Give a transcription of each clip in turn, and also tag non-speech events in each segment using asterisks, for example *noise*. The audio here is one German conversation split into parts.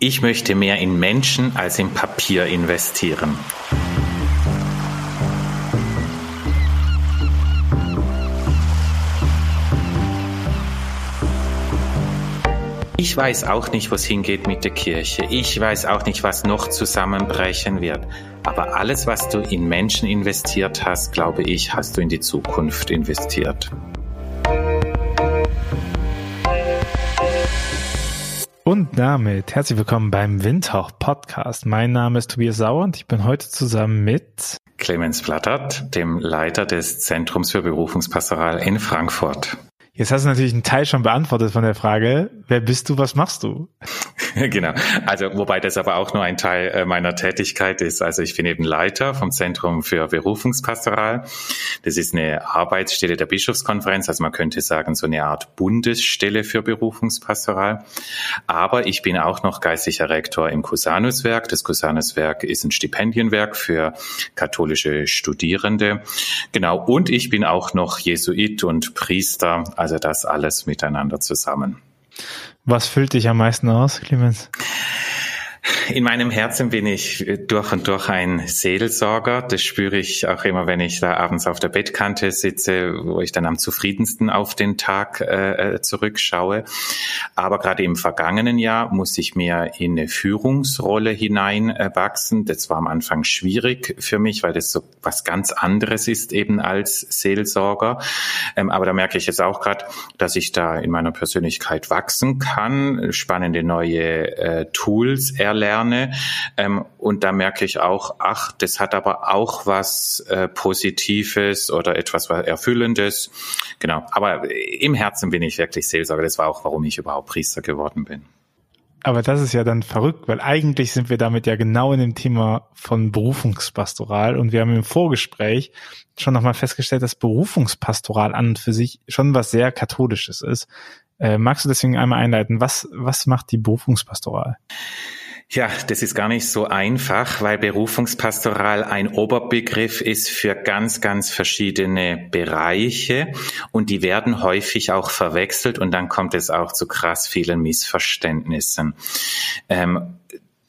Ich möchte mehr in Menschen als in Papier investieren. Ich weiß auch nicht, wo es hingeht mit der Kirche. Ich weiß auch nicht, was noch zusammenbrechen wird. Aber alles, was du in Menschen investiert hast, glaube ich, hast du in die Zukunft investiert. Und damit herzlich willkommen beim Windhauch Podcast. Mein Name ist Tobias Sauer und ich bin heute zusammen mit Clemens Plattert, dem Leiter des Zentrums für Berufungspastoral in Frankfurt. Jetzt hast du natürlich einen Teil schon beantwortet von der Frage, wer bist du, was machst du? *laughs* genau. Also wobei das aber auch nur ein Teil äh, meiner Tätigkeit ist. Also ich bin eben Leiter vom Zentrum für Berufungspastoral. Das ist eine Arbeitsstelle der Bischofskonferenz. Also man könnte sagen so eine Art Bundesstelle für Berufungspastoral. Aber ich bin auch noch geistlicher Rektor im Cusanuswerk. Das Cusanuswerk ist ein Stipendienwerk für katholische Studierende. Genau. Und ich bin auch noch Jesuit und Priester. Also das alles miteinander zusammen. Was füllt dich am meisten aus, Clemens? In meinem Herzen bin ich durch und durch ein Seelsorger. Das spüre ich auch immer, wenn ich da abends auf der Bettkante sitze, wo ich dann am zufriedensten auf den Tag äh, äh zurückschaue. Aber gerade im vergangenen Jahr muss ich mir in eine Führungsrolle hineinwachsen. Das war am Anfang schwierig für mich, weil das so was ganz anderes ist eben als Seelsorger. Ähm, aber da merke ich jetzt auch gerade, dass ich da in meiner Persönlichkeit wachsen kann, spannende neue äh, Tools erlernen lerne. Ähm, und da merke ich auch, ach, das hat aber auch was äh, Positives oder etwas Erfüllendes. Genau. Aber im Herzen bin ich wirklich Seelsorger. Das war auch, warum ich überhaupt Priester geworden bin. Aber das ist ja dann verrückt, weil eigentlich sind wir damit ja genau in dem Thema von Berufungspastoral und wir haben im Vorgespräch schon nochmal festgestellt, dass Berufungspastoral an und für sich schon was sehr katholisches ist. Äh, magst du deswegen einmal einleiten, was, was macht die Berufungspastoral? Ja, das ist gar nicht so einfach, weil Berufungspastoral ein Oberbegriff ist für ganz, ganz verschiedene Bereiche und die werden häufig auch verwechselt und dann kommt es auch zu krass vielen Missverständnissen. Ähm,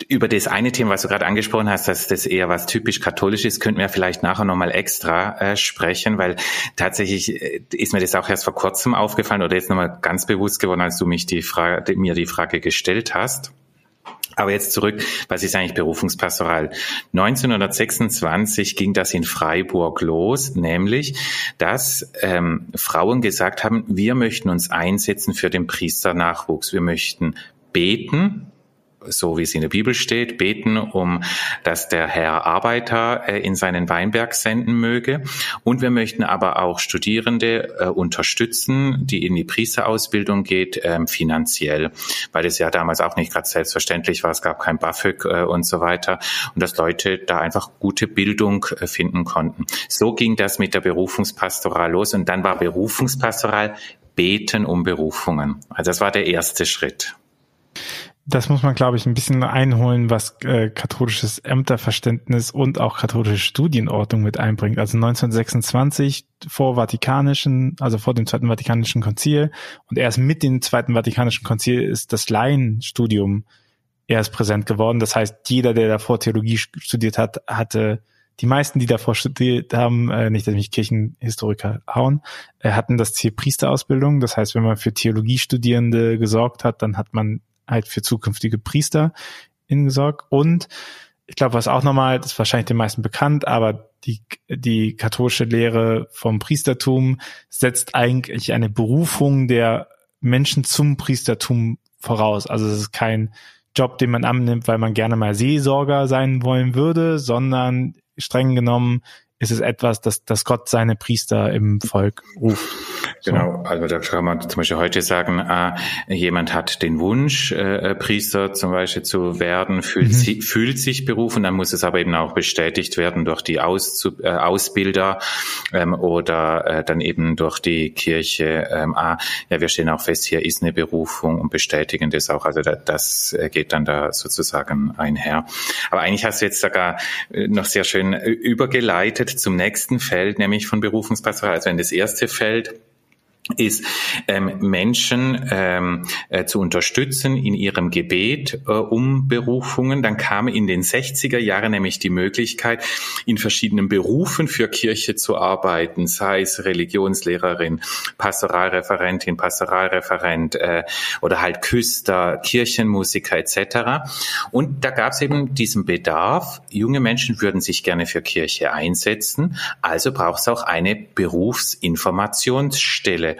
über das eine Thema, was du gerade angesprochen hast, dass das eher was typisch katholisch ist, könnten wir vielleicht nachher nochmal extra äh, sprechen, weil tatsächlich äh, ist mir das auch erst vor kurzem aufgefallen oder jetzt nochmal ganz bewusst geworden, als du mich die Frage, mir die Frage gestellt hast. Aber jetzt zurück, was ist eigentlich Berufungspastoral? 1926 ging das in Freiburg los, nämlich, dass ähm, Frauen gesagt haben, wir möchten uns einsetzen für den Priesternachwuchs. Wir möchten beten, so wie es in der Bibel steht, beten, um dass der Herr Arbeiter äh, in seinen Weinberg senden möge. Und wir möchten aber auch Studierende äh, unterstützen, die in die Priesterausbildung geht, ähm, finanziell, weil es ja damals auch nicht gerade selbstverständlich war. Es gab kein BAföG äh, und so weiter und dass Leute da einfach gute Bildung finden konnten. So ging das mit der Berufungspastoral los und dann war Berufungspastoral Beten um Berufungen. Also das war der erste Schritt das muss man, glaube ich, ein bisschen einholen, was äh, katholisches Ämterverständnis und auch katholische Studienordnung mit einbringt. Also 1926 vor Vatikanischen, also vor dem Zweiten Vatikanischen Konzil und erst mit dem Zweiten Vatikanischen Konzil ist das Laienstudium erst präsent geworden. Das heißt, jeder, der davor Theologie studiert hat, hatte die meisten, die davor studiert haben, äh, nicht, dass mich Kirchenhistoriker hauen, äh, hatten das Ziel Priesterausbildung. Das heißt, wenn man für Theologiestudierende gesorgt hat, dann hat man halt für zukünftige Priester in gesorgt. Und ich glaube, was auch nochmal, das ist wahrscheinlich den meisten bekannt, aber die, die katholische Lehre vom Priestertum setzt eigentlich eine Berufung der Menschen zum Priestertum voraus. Also es ist kein Job, den man annimmt, weil man gerne mal Seelsorger sein wollen würde, sondern streng genommen ist es etwas, dass, dass Gott seine Priester im Volk ruft. Genau, also da kann man zum Beispiel heute sagen, äh, jemand hat den Wunsch, äh, Priester zum Beispiel zu werden, fühlt, mhm. si fühlt sich berufen, dann muss es aber eben auch bestätigt werden durch die Aus äh, Ausbilder ähm, oder äh, dann eben durch die Kirche. Ähm, ah, ja, wir stehen auch fest, hier ist eine Berufung und bestätigen das auch. Also da, das geht dann da sozusagen einher. Aber eigentlich hast du jetzt sogar äh, noch sehr schön übergeleitet zum nächsten Feld, nämlich von Berufungspastoral. Also in das erste Feld ist ähm, Menschen ähm, äh, zu unterstützen in ihrem Gebet äh, um Berufungen. Dann kam in den 60er Jahren nämlich die Möglichkeit, in verschiedenen Berufen für Kirche zu arbeiten, sei es Religionslehrerin, Pastoralreferentin, Pastoralreferent äh, oder halt Küster, Kirchenmusiker etc. Und da gab es eben diesen Bedarf, junge Menschen würden sich gerne für Kirche einsetzen, also braucht es auch eine Berufsinformationsstelle.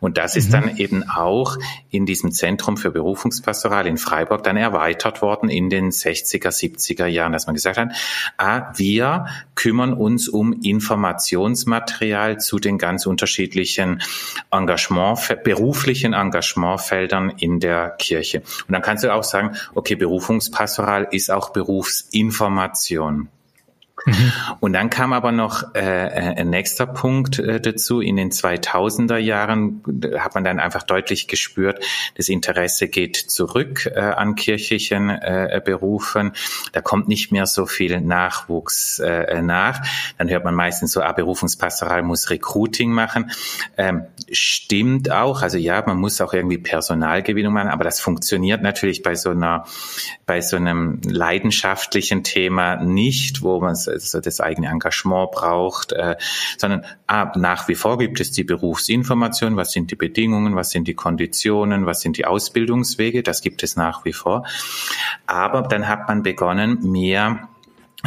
Und das ist mhm. dann eben auch in diesem Zentrum für Berufungspastoral in Freiburg dann erweitert worden in den 60er, 70er Jahren, dass man gesagt hat, ah, wir kümmern uns um Informationsmaterial zu den ganz unterschiedlichen Engagement, beruflichen Engagementfeldern in der Kirche. Und dann kannst du auch sagen, okay, Berufungspastoral ist auch Berufsinformation. Mhm. Und dann kam aber noch äh, äh, ein nächster Punkt äh, dazu. In den 2000er Jahren hat man dann einfach deutlich gespürt, das Interesse geht zurück äh, an kirchlichen äh, Berufen. Da kommt nicht mehr so viel Nachwuchs äh, nach. Dann hört man meistens so, ah, Berufungspastoral muss Recruiting machen. Ähm, stimmt auch. Also ja, man muss auch irgendwie Personalgewinnung machen, aber das funktioniert natürlich bei so einer, bei so einem leidenschaftlichen Thema nicht, wo man so das eigene Engagement braucht, äh, sondern ah, nach wie vor gibt es die Berufsinformation, was sind die Bedingungen, was sind die Konditionen, was sind die Ausbildungswege, das gibt es nach wie vor. Aber dann hat man begonnen, mehr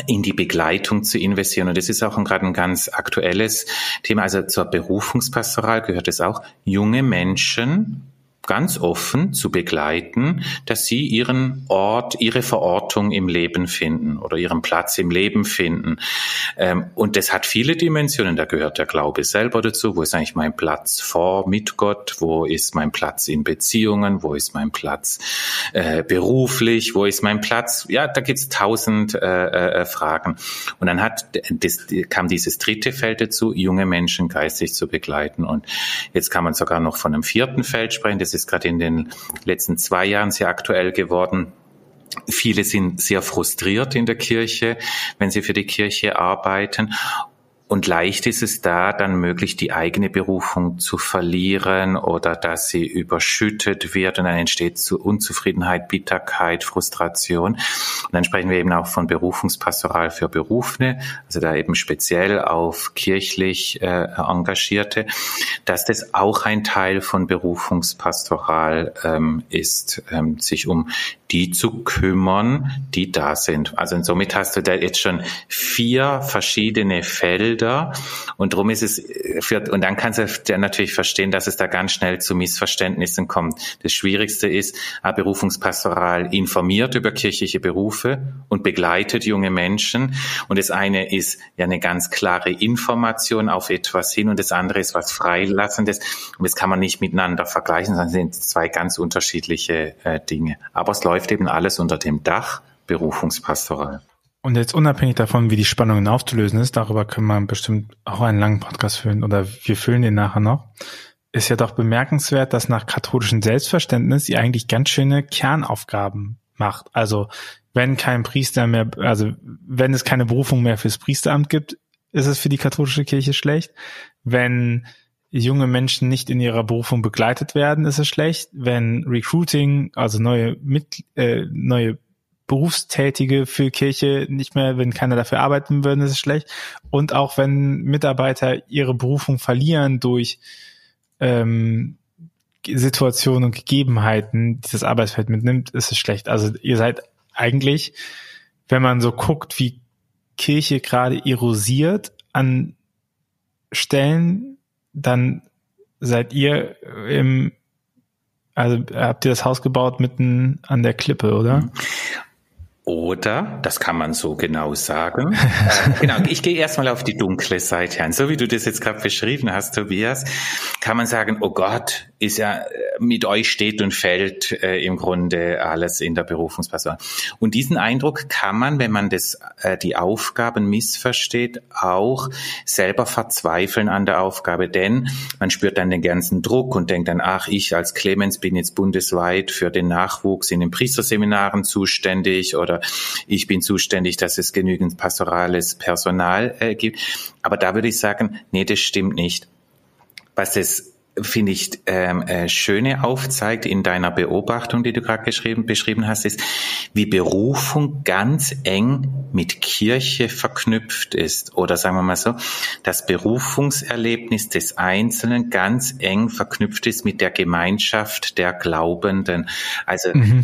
in die Begleitung zu investieren. Und das ist auch gerade ein ganz aktuelles Thema. Also zur Berufungspastoral gehört es auch, junge Menschen ganz offen zu begleiten, dass sie ihren Ort, ihre Verortung im Leben finden oder ihren Platz im Leben finden. Ähm, und das hat viele Dimensionen. Da gehört der Glaube selber dazu. Wo ist eigentlich mein Platz vor mit Gott? Wo ist mein Platz in Beziehungen? Wo ist mein Platz äh, beruflich? Wo ist mein Platz? Ja, da gibt's tausend äh, äh, Fragen. Und dann hat das, kam dieses dritte Feld dazu, junge Menschen geistig zu begleiten. Und jetzt kann man sogar noch von einem vierten Feld sprechen. Das ist gerade in den letzten zwei Jahren sehr aktuell geworden. Viele sind sehr frustriert in der Kirche, wenn sie für die Kirche arbeiten. Und leicht ist es da dann möglich, die eigene Berufung zu verlieren oder dass sie überschüttet wird und dann entsteht zu Unzufriedenheit, Bitterkeit, Frustration. Und dann sprechen wir eben auch von Berufungspastoral für Berufene, also da eben speziell auf kirchlich äh, Engagierte, dass das auch ein Teil von Berufungspastoral ähm, ist, ähm, sich um die zu kümmern, die da sind. Also somit hast du da jetzt schon vier verschiedene Felder und darum ist es für, und dann kannst du natürlich verstehen, dass es da ganz schnell zu Missverständnissen kommt. Das Schwierigste ist, Berufungspastoral informiert über kirchliche Berufe und begleitet junge Menschen und das eine ist ja eine ganz klare Information auf etwas hin und das andere ist was Freilassendes und das kann man nicht miteinander vergleichen, sondern sind zwei ganz unterschiedliche äh, Dinge. Aber es läuft eben alles unter dem Dach Berufungspastoral. Und jetzt unabhängig davon, wie die Spannungen aufzulösen ist, darüber können wir bestimmt auch einen langen Podcast füllen oder wir füllen den nachher noch, ist ja doch bemerkenswert, dass nach katholischem Selbstverständnis sie eigentlich ganz schöne Kernaufgaben macht. Also wenn kein Priester mehr, also wenn es keine Berufung mehr fürs Priesteramt gibt, ist es für die katholische Kirche schlecht. Wenn junge Menschen nicht in ihrer Berufung begleitet werden, ist es schlecht. Wenn Recruiting, also neue mit, äh, neue Berufstätige für Kirche nicht mehr, wenn keiner dafür arbeiten würde, ist es schlecht. Und auch wenn Mitarbeiter ihre Berufung verlieren durch ähm, Situationen und Gegebenheiten, die das Arbeitsfeld mitnimmt, ist es schlecht. Also ihr seid eigentlich, wenn man so guckt, wie Kirche gerade erosiert an Stellen, dann seid ihr im, also habt ihr das Haus gebaut mitten an der Klippe, oder? Oder, das kann man so genau sagen, *laughs* äh, genau, ich gehe erstmal auf die dunkle Seite an. So wie du das jetzt gerade beschrieben hast, Tobias, kann man sagen, oh Gott, ist ja äh, mit euch steht und fällt äh, im Grunde alles in der Berufungsperson. Und diesen Eindruck kann man, wenn man das, äh, die Aufgaben missversteht, auch selber verzweifeln an der Aufgabe, denn man spürt dann den ganzen Druck und denkt dann, ach, ich als Clemens bin jetzt bundesweit für den Nachwuchs in den Priesterseminaren zuständig oder ich bin zuständig, dass es genügend pastorales Personal äh, gibt. Aber da würde ich sagen, nee, das stimmt nicht. Was es finde ich, ähm, äh, schöne aufzeigt in deiner Beobachtung, die du gerade beschrieben hast, ist, wie Berufung ganz eng mit Kirche verknüpft ist. Oder sagen wir mal so, das Berufungserlebnis des Einzelnen ganz eng verknüpft ist mit der Gemeinschaft der Glaubenden. Also mhm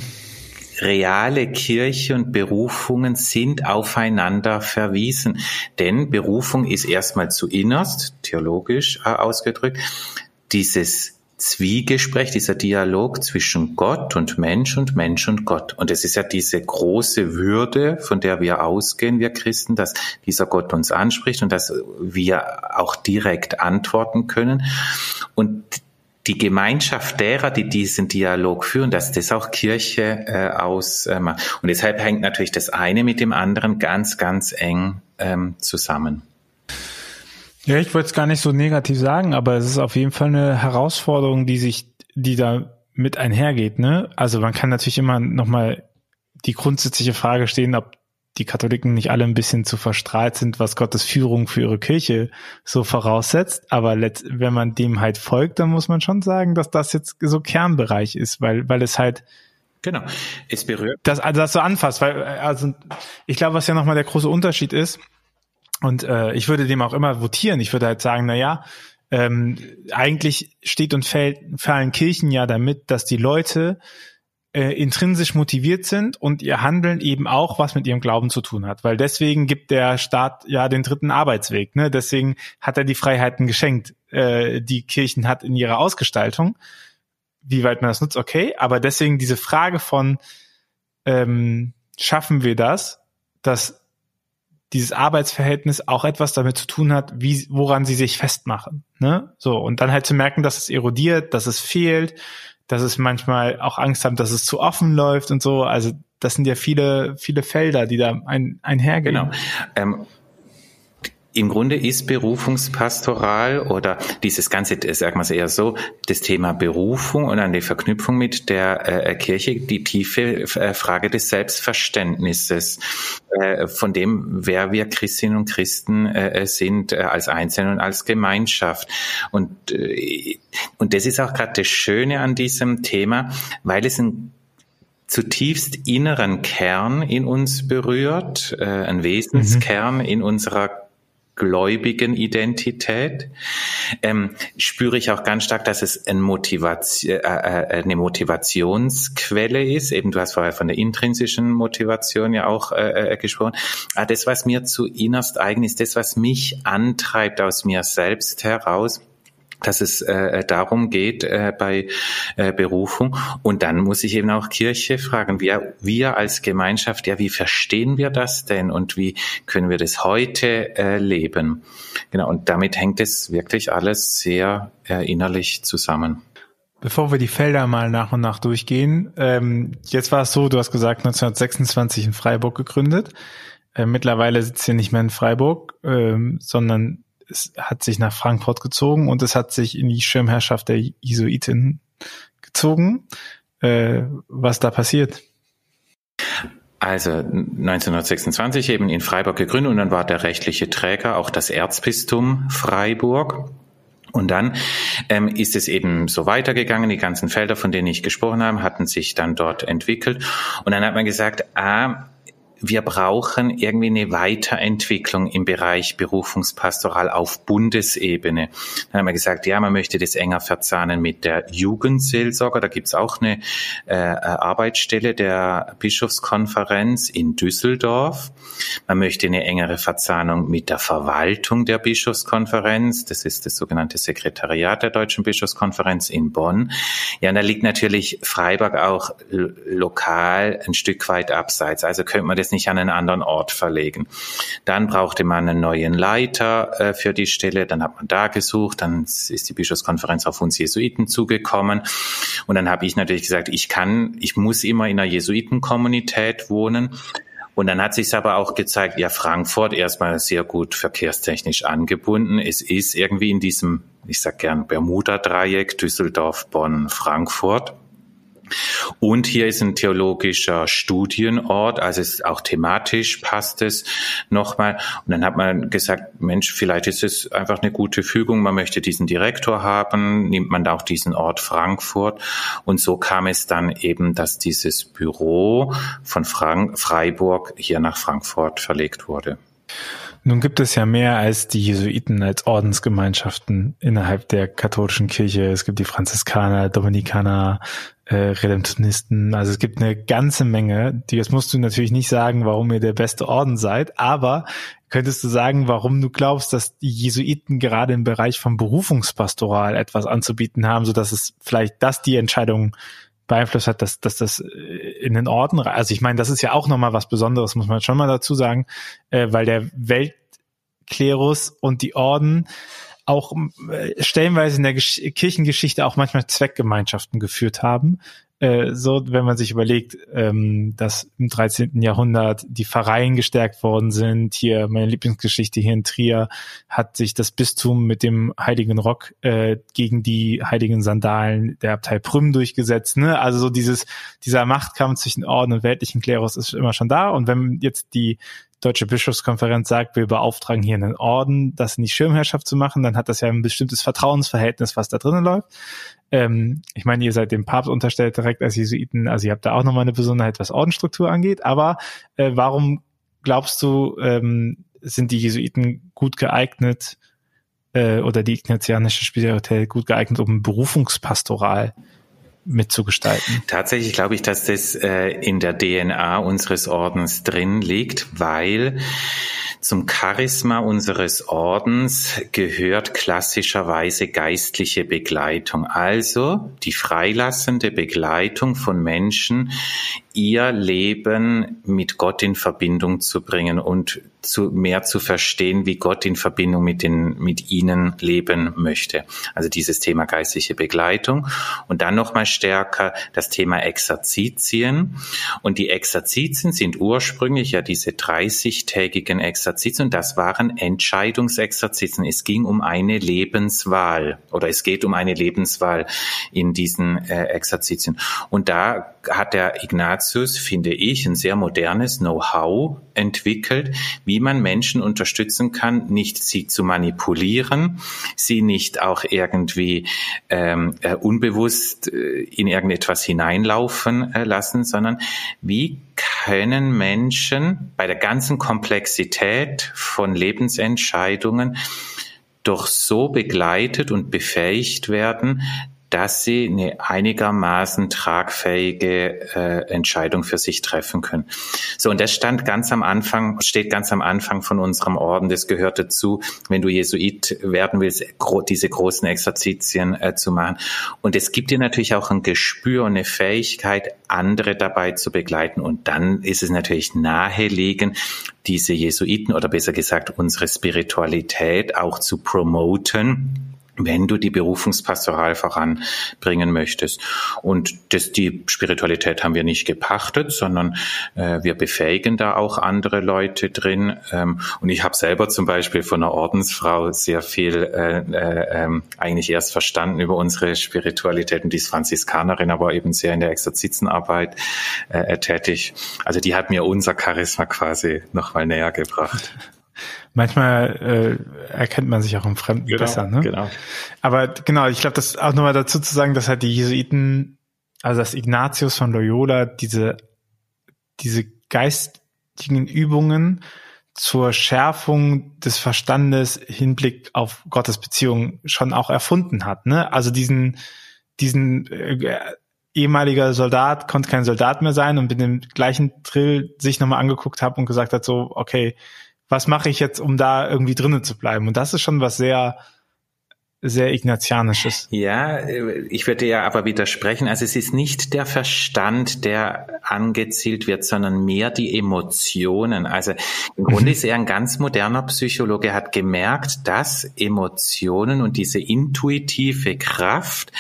reale Kirche und Berufungen sind aufeinander verwiesen. Denn Berufung ist erstmal zu innerst, theologisch äh, ausgedrückt, dieses Zwiegespräch, dieser Dialog zwischen Gott und Mensch und Mensch und Gott. Und es ist ja diese große Würde, von der wir ausgehen, wir Christen, dass dieser Gott uns anspricht und dass wir auch direkt antworten können. Und die Gemeinschaft derer, die diesen Dialog führen, dass das auch Kirche äh, ausmacht. Äh, und deshalb hängt natürlich das eine mit dem anderen ganz, ganz eng ähm, zusammen. Ja, ich wollte es gar nicht so negativ sagen, aber es ist auf jeden Fall eine Herausforderung, die sich, die da mit einhergeht. Ne? Also man kann natürlich immer nochmal die grundsätzliche Frage stehen, ob die Katholiken nicht alle ein bisschen zu verstrahlt sind, was Gottes Führung für ihre Kirche so voraussetzt. Aber wenn man dem halt folgt, dann muss man schon sagen, dass das jetzt so Kernbereich ist, weil, weil es halt Genau, es berührt. Das, also das so anfasst, weil, also ich glaube, was ja nochmal der große Unterschied ist, und äh, ich würde dem auch immer votieren. Ich würde halt sagen, na ja, ähm, eigentlich steht und fällt, fallen Kirchen ja damit, dass die Leute äh, intrinsisch motiviert sind und ihr Handeln eben auch was mit ihrem Glauben zu tun hat. Weil deswegen gibt der Staat ja den dritten Arbeitsweg. Ne? Deswegen hat er die Freiheiten geschenkt, äh, die Kirchen hat in ihrer Ausgestaltung. Wie weit man das nutzt, okay. Aber deswegen diese Frage von, ähm, schaffen wir das, dass dieses Arbeitsverhältnis auch etwas damit zu tun hat, wie, woran sie sich festmachen. Ne? So, und dann halt zu merken, dass es erodiert, dass es fehlt, dass es manchmal auch Angst haben, dass es zu offen läuft und so. Also das sind ja viele, viele Felder, die da ein, einhergehen. Genau. Ähm, im Grunde ist Berufungspastoral oder dieses ganze, sagen wir es eher so, das Thema Berufung und die Verknüpfung mit der äh, Kirche, die tiefe äh, Frage des Selbstverständnisses äh, von dem, wer wir Christinnen und Christen äh, sind äh, als Einzelne und als Gemeinschaft. Und, äh, und das ist auch gerade das Schöne an diesem Thema, weil es ein zutiefst inneren Kern in uns berührt, äh, ein Wesenskern mhm. in unserer gläubigen Identität, ähm, spüre ich auch ganz stark, dass es ein Motivation, äh, äh, eine Motivationsquelle ist. Eben, du hast vorher von der intrinsischen Motivation ja auch äh, äh gesprochen. Aber das, was mir zu innerst eigen ist, das, was mich antreibt aus mir selbst heraus, dass es äh, darum geht äh, bei äh, Berufung. Und dann muss ich eben auch Kirche fragen, wir, wir als Gemeinschaft, ja, wie verstehen wir das denn und wie können wir das heute äh, leben? Genau, und damit hängt es wirklich alles sehr äh, innerlich zusammen. Bevor wir die Felder mal nach und nach durchgehen, ähm, jetzt war es so, du hast gesagt, 1926 in Freiburg gegründet. Äh, mittlerweile sitzt ihr nicht mehr in Freiburg, ähm, sondern es hat sich nach Frankfurt gezogen und es hat sich in die Schirmherrschaft der Jesuiten gezogen. Äh, was da passiert? Also 1926 eben in Freiburg gegründet und dann war der rechtliche Träger auch das Erzbistum Freiburg. Und dann ähm, ist es eben so weitergegangen. Die ganzen Felder, von denen ich gesprochen habe, hatten sich dann dort entwickelt. Und dann hat man gesagt, ah, wir brauchen irgendwie eine Weiterentwicklung im Bereich Berufungspastoral auf Bundesebene. Dann haben wir gesagt, ja, man möchte das enger verzahnen mit der Jugendseelsorger. Da gibt's auch eine äh, Arbeitsstelle der Bischofskonferenz in Düsseldorf. Man möchte eine engere Verzahnung mit der Verwaltung der Bischofskonferenz. Das ist das sogenannte Sekretariat der Deutschen Bischofskonferenz in Bonn. Ja, und da liegt natürlich Freiburg auch lokal ein Stück weit abseits. Also könnte man das es nicht an einen anderen Ort verlegen. Dann brauchte man einen neuen Leiter äh, für die Stelle, dann hat man da gesucht, dann ist die Bischofskonferenz auf uns Jesuiten zugekommen und dann habe ich natürlich gesagt, ich kann, ich muss immer in einer Jesuitenkommunität wohnen. Und dann hat sich aber auch gezeigt, ja, Frankfurt erstmal sehr gut verkehrstechnisch angebunden. Es ist irgendwie in diesem, ich sag gern Bermuda-Dreieck, Düsseldorf, Bonn, Frankfurt. Und hier ist ein theologischer Studienort, also es ist auch thematisch passt es nochmal. Und dann hat man gesagt, Mensch, vielleicht ist es einfach eine gute Fügung. Man möchte diesen Direktor haben, nimmt man da auch diesen Ort Frankfurt. Und so kam es dann eben, dass dieses Büro von Frank Freiburg hier nach Frankfurt verlegt wurde. Nun gibt es ja mehr als die Jesuiten als Ordensgemeinschaften innerhalb der katholischen Kirche. Es gibt die Franziskaner, Dominikaner, äh, Redemptionisten. Also es gibt eine ganze Menge. Jetzt musst du natürlich nicht sagen, warum ihr der beste Orden seid, aber könntest du sagen, warum du glaubst, dass die Jesuiten gerade im Bereich von Berufungspastoral etwas anzubieten haben, so dass es vielleicht das die Entscheidung beeinflusst hat, dass, dass das äh, in den Orden, also ich meine, das ist ja auch nochmal was Besonderes, muss man schon mal dazu sagen, äh, weil der Weltklerus und die Orden auch äh, stellenweise in der Gesch Kirchengeschichte auch manchmal Zweckgemeinschaften geführt haben. Äh, so, wenn man sich überlegt, ähm, dass im 13. Jahrhundert die Pfarreien gestärkt worden sind. Hier meine Lieblingsgeschichte hier in Trier hat sich das Bistum mit dem Heiligen Rock äh, gegen die heiligen Sandalen der Abtei Prüm durchgesetzt. Ne? Also so dieses dieser Machtkampf zwischen Orden und weltlichen Klerus ist immer schon da. Und wenn jetzt die Deutsche Bischofskonferenz sagt, wir beauftragen hier einen Orden, das in die Schirmherrschaft zu machen, dann hat das ja ein bestimmtes Vertrauensverhältnis, was da drinnen läuft. Ähm, ich meine, ihr seid dem Papst unterstellt direkt als Jesuiten, also ihr habt da auch nochmal eine Besonderheit, was Ordensstruktur angeht. Aber äh, warum glaubst du, ähm, sind die Jesuiten gut geeignet äh, oder die ignatianische Spiritualität gut geeignet, um Berufungspastoral mitzugestalten. Tatsächlich glaube ich, dass das äh, in der DNA unseres Ordens drin liegt, weil zum Charisma unseres Ordens gehört klassischerweise geistliche Begleitung, also die freilassende Begleitung von Menschen, ihr Leben mit Gott in Verbindung zu bringen und zu, mehr zu verstehen, wie Gott in Verbindung mit den, mit ihnen leben möchte. Also dieses Thema geistliche Begleitung und dann nochmal stärker das Thema Exerzitien. Und die Exerzitien sind ursprünglich ja diese 30-tägigen Exerzitien das waren Entscheidungsexerzitien. Es ging um eine Lebenswahl oder es geht um eine Lebenswahl in diesen äh, Exerzitien. Und da hat der Ignatius, finde ich, ein sehr modernes Know-how entwickelt, wie man Menschen unterstützen kann, nicht sie zu manipulieren, sie nicht auch irgendwie ähm, äh, unbewusst äh, in irgendetwas hineinlaufen äh, lassen, sondern wie können Menschen bei der ganzen Komplexität von Lebensentscheidungen doch so begleitet und befähigt werden, dass sie eine einigermaßen tragfähige äh, Entscheidung für sich treffen können. So, und das stand ganz am Anfang, steht ganz am Anfang von unserem Orden. Das gehört dazu, wenn du Jesuit werden willst, gro diese großen Exerzitien äh, zu machen. Und es gibt dir natürlich auch ein Gespür und eine Fähigkeit, andere dabei zu begleiten. Und dann ist es natürlich naheliegend, diese Jesuiten oder besser gesagt unsere Spiritualität auch zu promoten wenn du die Berufungspastoral voranbringen möchtest. Und das, die Spiritualität haben wir nicht gepachtet, sondern äh, wir befähigen da auch andere Leute drin. Ähm, und ich habe selber zum Beispiel von einer Ordensfrau sehr viel äh, äh, ähm, eigentlich erst verstanden über unsere Spiritualität. Und die ist Franziskanerin, aber eben sehr in der Exerzitienarbeit äh, tätig. Also die hat mir unser Charisma quasi nochmal näher gebracht manchmal äh, erkennt man sich auch im Fremden genau, besser. Ne? Genau. Aber genau, ich glaube, das auch nochmal dazu zu sagen, dass halt die Jesuiten, also das Ignatius von Loyola, diese, diese geistigen Übungen zur Schärfung des Verstandes Hinblick auf Gottes Beziehung schon auch erfunden hat. Ne? Also diesen, diesen äh, ehemaliger Soldat konnte kein Soldat mehr sein und mit dem gleichen Drill sich nochmal angeguckt hat und gesagt hat, so, okay, was mache ich jetzt, um da irgendwie drinnen zu bleiben? Und das ist schon was sehr, sehr ignatianisches. Ja, ich würde ja aber widersprechen. Also es ist nicht der Verstand, der angezielt wird, sondern mehr die Emotionen. Also im Grunde mhm. ist er ein ganz moderner Psychologe, hat gemerkt, dass Emotionen und diese intuitive Kraft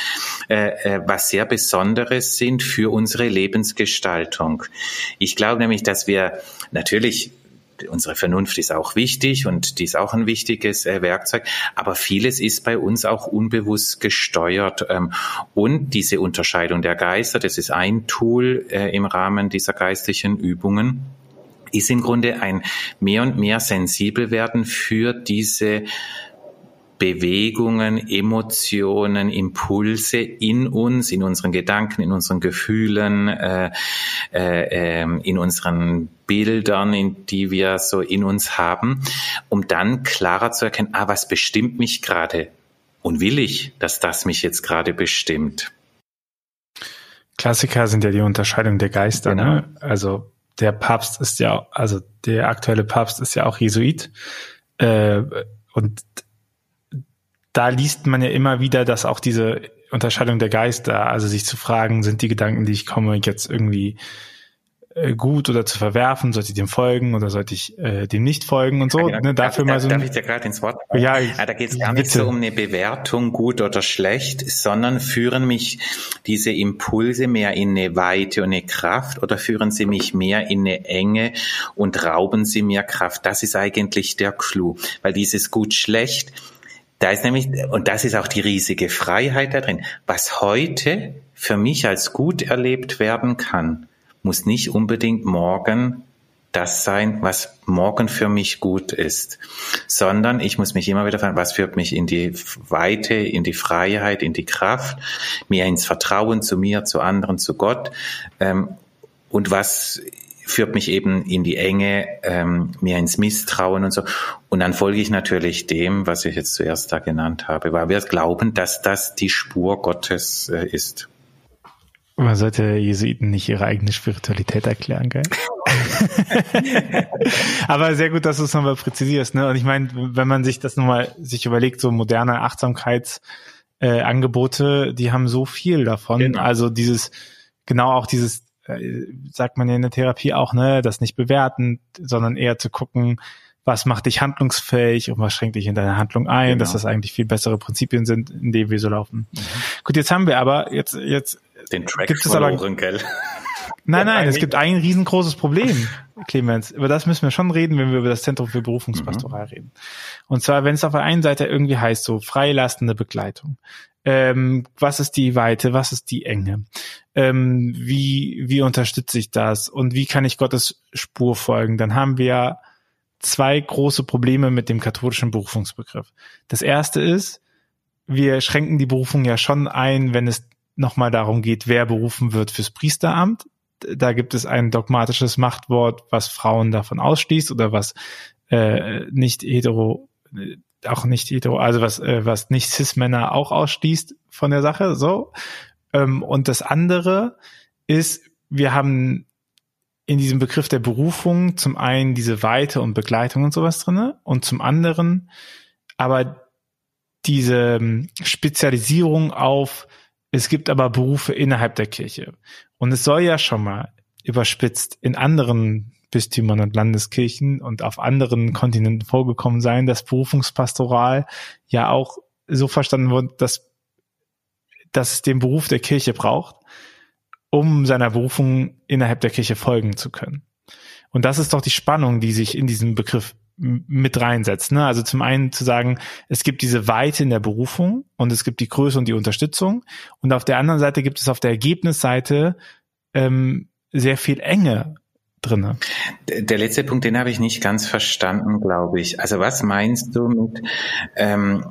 äh, äh, was sehr Besonderes sind für unsere Lebensgestaltung. Ich glaube nämlich, dass wir natürlich unsere Vernunft ist auch wichtig und die ist auch ein wichtiges äh, Werkzeug, aber vieles ist bei uns auch unbewusst gesteuert. Ähm, und diese Unterscheidung der Geister, das ist ein Tool äh, im Rahmen dieser geistlichen Übungen ist im Grunde ein mehr und mehr sensibel werden für diese Bewegungen, Emotionen, Impulse in uns, in unseren Gedanken, in unseren Gefühlen, äh, äh, ähm, in unseren Bildern, in die wir so in uns haben, um dann klarer zu erkennen, ah, was bestimmt mich gerade und will ich, dass das mich jetzt gerade bestimmt. Klassiker sind ja die Unterscheidung der Geister, ne? genau. ne? Also der Papst ist ja, also der aktuelle Papst ist ja auch Jesuit. Äh, und da liest man ja immer wieder, dass auch diese Unterscheidung der Geister, also sich zu fragen, sind die Gedanken, die ich komme, jetzt irgendwie äh, gut oder zu verwerfen, sollte ich dem folgen oder sollte ich äh, dem nicht folgen und so. Ja, ne, dafür darf, mal so darf ich dir gerade ins Wort? Ja, ja, da geht es gar nicht so um eine Bewertung, gut oder schlecht, sondern führen mich diese Impulse mehr in eine Weite und eine Kraft oder führen sie mich mehr in eine Enge und rauben sie mir Kraft? Das ist eigentlich der Clou, weil dieses gut-schlecht da ist nämlich, und das ist auch die riesige Freiheit da drin, was heute für mich als gut erlebt werden kann, muss nicht unbedingt morgen das sein, was morgen für mich gut ist, sondern ich muss mich immer wieder fragen, was führt mich in die Weite, in die Freiheit, in die Kraft, mir ins Vertrauen zu mir, zu anderen, zu Gott ähm, und was führt mich eben in die Enge, ähm, mir ins Misstrauen und so. Und dann folge ich natürlich dem, was ich jetzt zuerst da genannt habe, weil wir glauben, dass das die Spur Gottes äh, ist. Man sollte Jesuiten nicht ihre eigene Spiritualität erklären, gell? *laughs* Aber sehr gut, dass du es nochmal präzisierst. Ne? Und ich meine, wenn man sich das nochmal sich überlegt, so moderne Achtsamkeitsangebote, äh, die haben so viel davon. Genau. Also dieses, genau auch dieses sagt man ja in der Therapie auch, ne, das nicht bewerten, sondern eher zu gucken, was macht dich handlungsfähig und was schränkt dich in deine Handlung ein, genau. dass das eigentlich viel bessere Prinzipien sind, in denen wir so laufen. Mhm. Gut, jetzt haben wir aber, jetzt, jetzt den Track gibt es aber, gell? Nein, nein, es gibt ein riesengroßes Problem, *laughs* Clemens. Über das müssen wir schon reden, wenn wir über das Zentrum für Berufungspastoral mhm. reden. Und zwar, wenn es auf der einen Seite irgendwie heißt, so freilastende Begleitung. Ähm, was ist die Weite? Was ist die Enge? Ähm, wie, wie unterstütze ich das? Und wie kann ich Gottes Spur folgen? Dann haben wir zwei große Probleme mit dem katholischen Berufungsbegriff. Das erste ist, wir schränken die Berufung ja schon ein, wenn es nochmal darum geht, wer berufen wird fürs Priesteramt. Da gibt es ein dogmatisches Machtwort, was Frauen davon ausschließt oder was äh, nicht hetero, auch nicht hetero, also was, äh, was nicht Cis-Männer auch ausschließt von der Sache, so. Ähm, und das andere ist, wir haben in diesem Begriff der Berufung zum einen diese Weite und Begleitung und sowas drinne und zum anderen aber diese ähm, Spezialisierung auf es gibt aber Berufe innerhalb der Kirche. Und es soll ja schon mal überspitzt in anderen Bistümern und Landeskirchen und auf anderen Kontinenten vorgekommen sein, dass Berufungspastoral ja auch so verstanden wird, dass, dass es den Beruf der Kirche braucht, um seiner Berufung innerhalb der Kirche folgen zu können. Und das ist doch die Spannung, die sich in diesem Begriff mit reinsetzt. Ne? Also zum einen zu sagen, es gibt diese Weite in der Berufung und es gibt die Größe und die Unterstützung. Und auf der anderen Seite gibt es auf der Ergebnisseite ähm, sehr viel Enge drinne. Der letzte Punkt, den habe ich nicht ganz verstanden, glaube ich. Also was meinst du mit, ähm,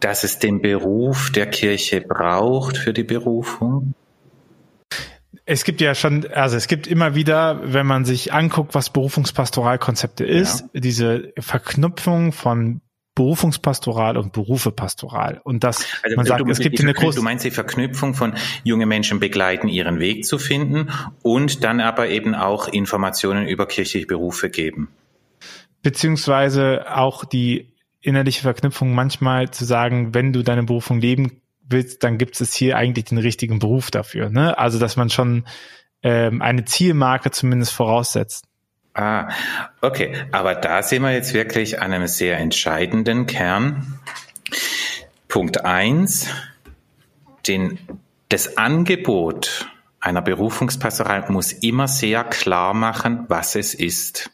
dass es den Beruf der Kirche braucht für die Berufung? Es gibt ja schon, also es gibt immer wieder, wenn man sich anguckt, was Berufungspastoralkonzepte ist, ja. diese Verknüpfung von Berufungspastoral und Berufepastoral. Und das, also, man sagt, es gibt eine große. Du meinst die Verknüpfung von junge Menschen begleiten, ihren Weg zu finden und dann aber eben auch Informationen über kirchliche Berufe geben. Beziehungsweise auch die innerliche Verknüpfung manchmal zu sagen, wenn du deine Berufung leben willst, dann gibt es hier eigentlich den richtigen Beruf dafür. Ne? Also dass man schon ähm, eine Zielmarke zumindest voraussetzt. Ah, okay. Aber da sind wir jetzt wirklich an einem sehr entscheidenden Kern. Punkt eins: den, das Angebot einer Berufungspastoral muss immer sehr klar machen, was es ist.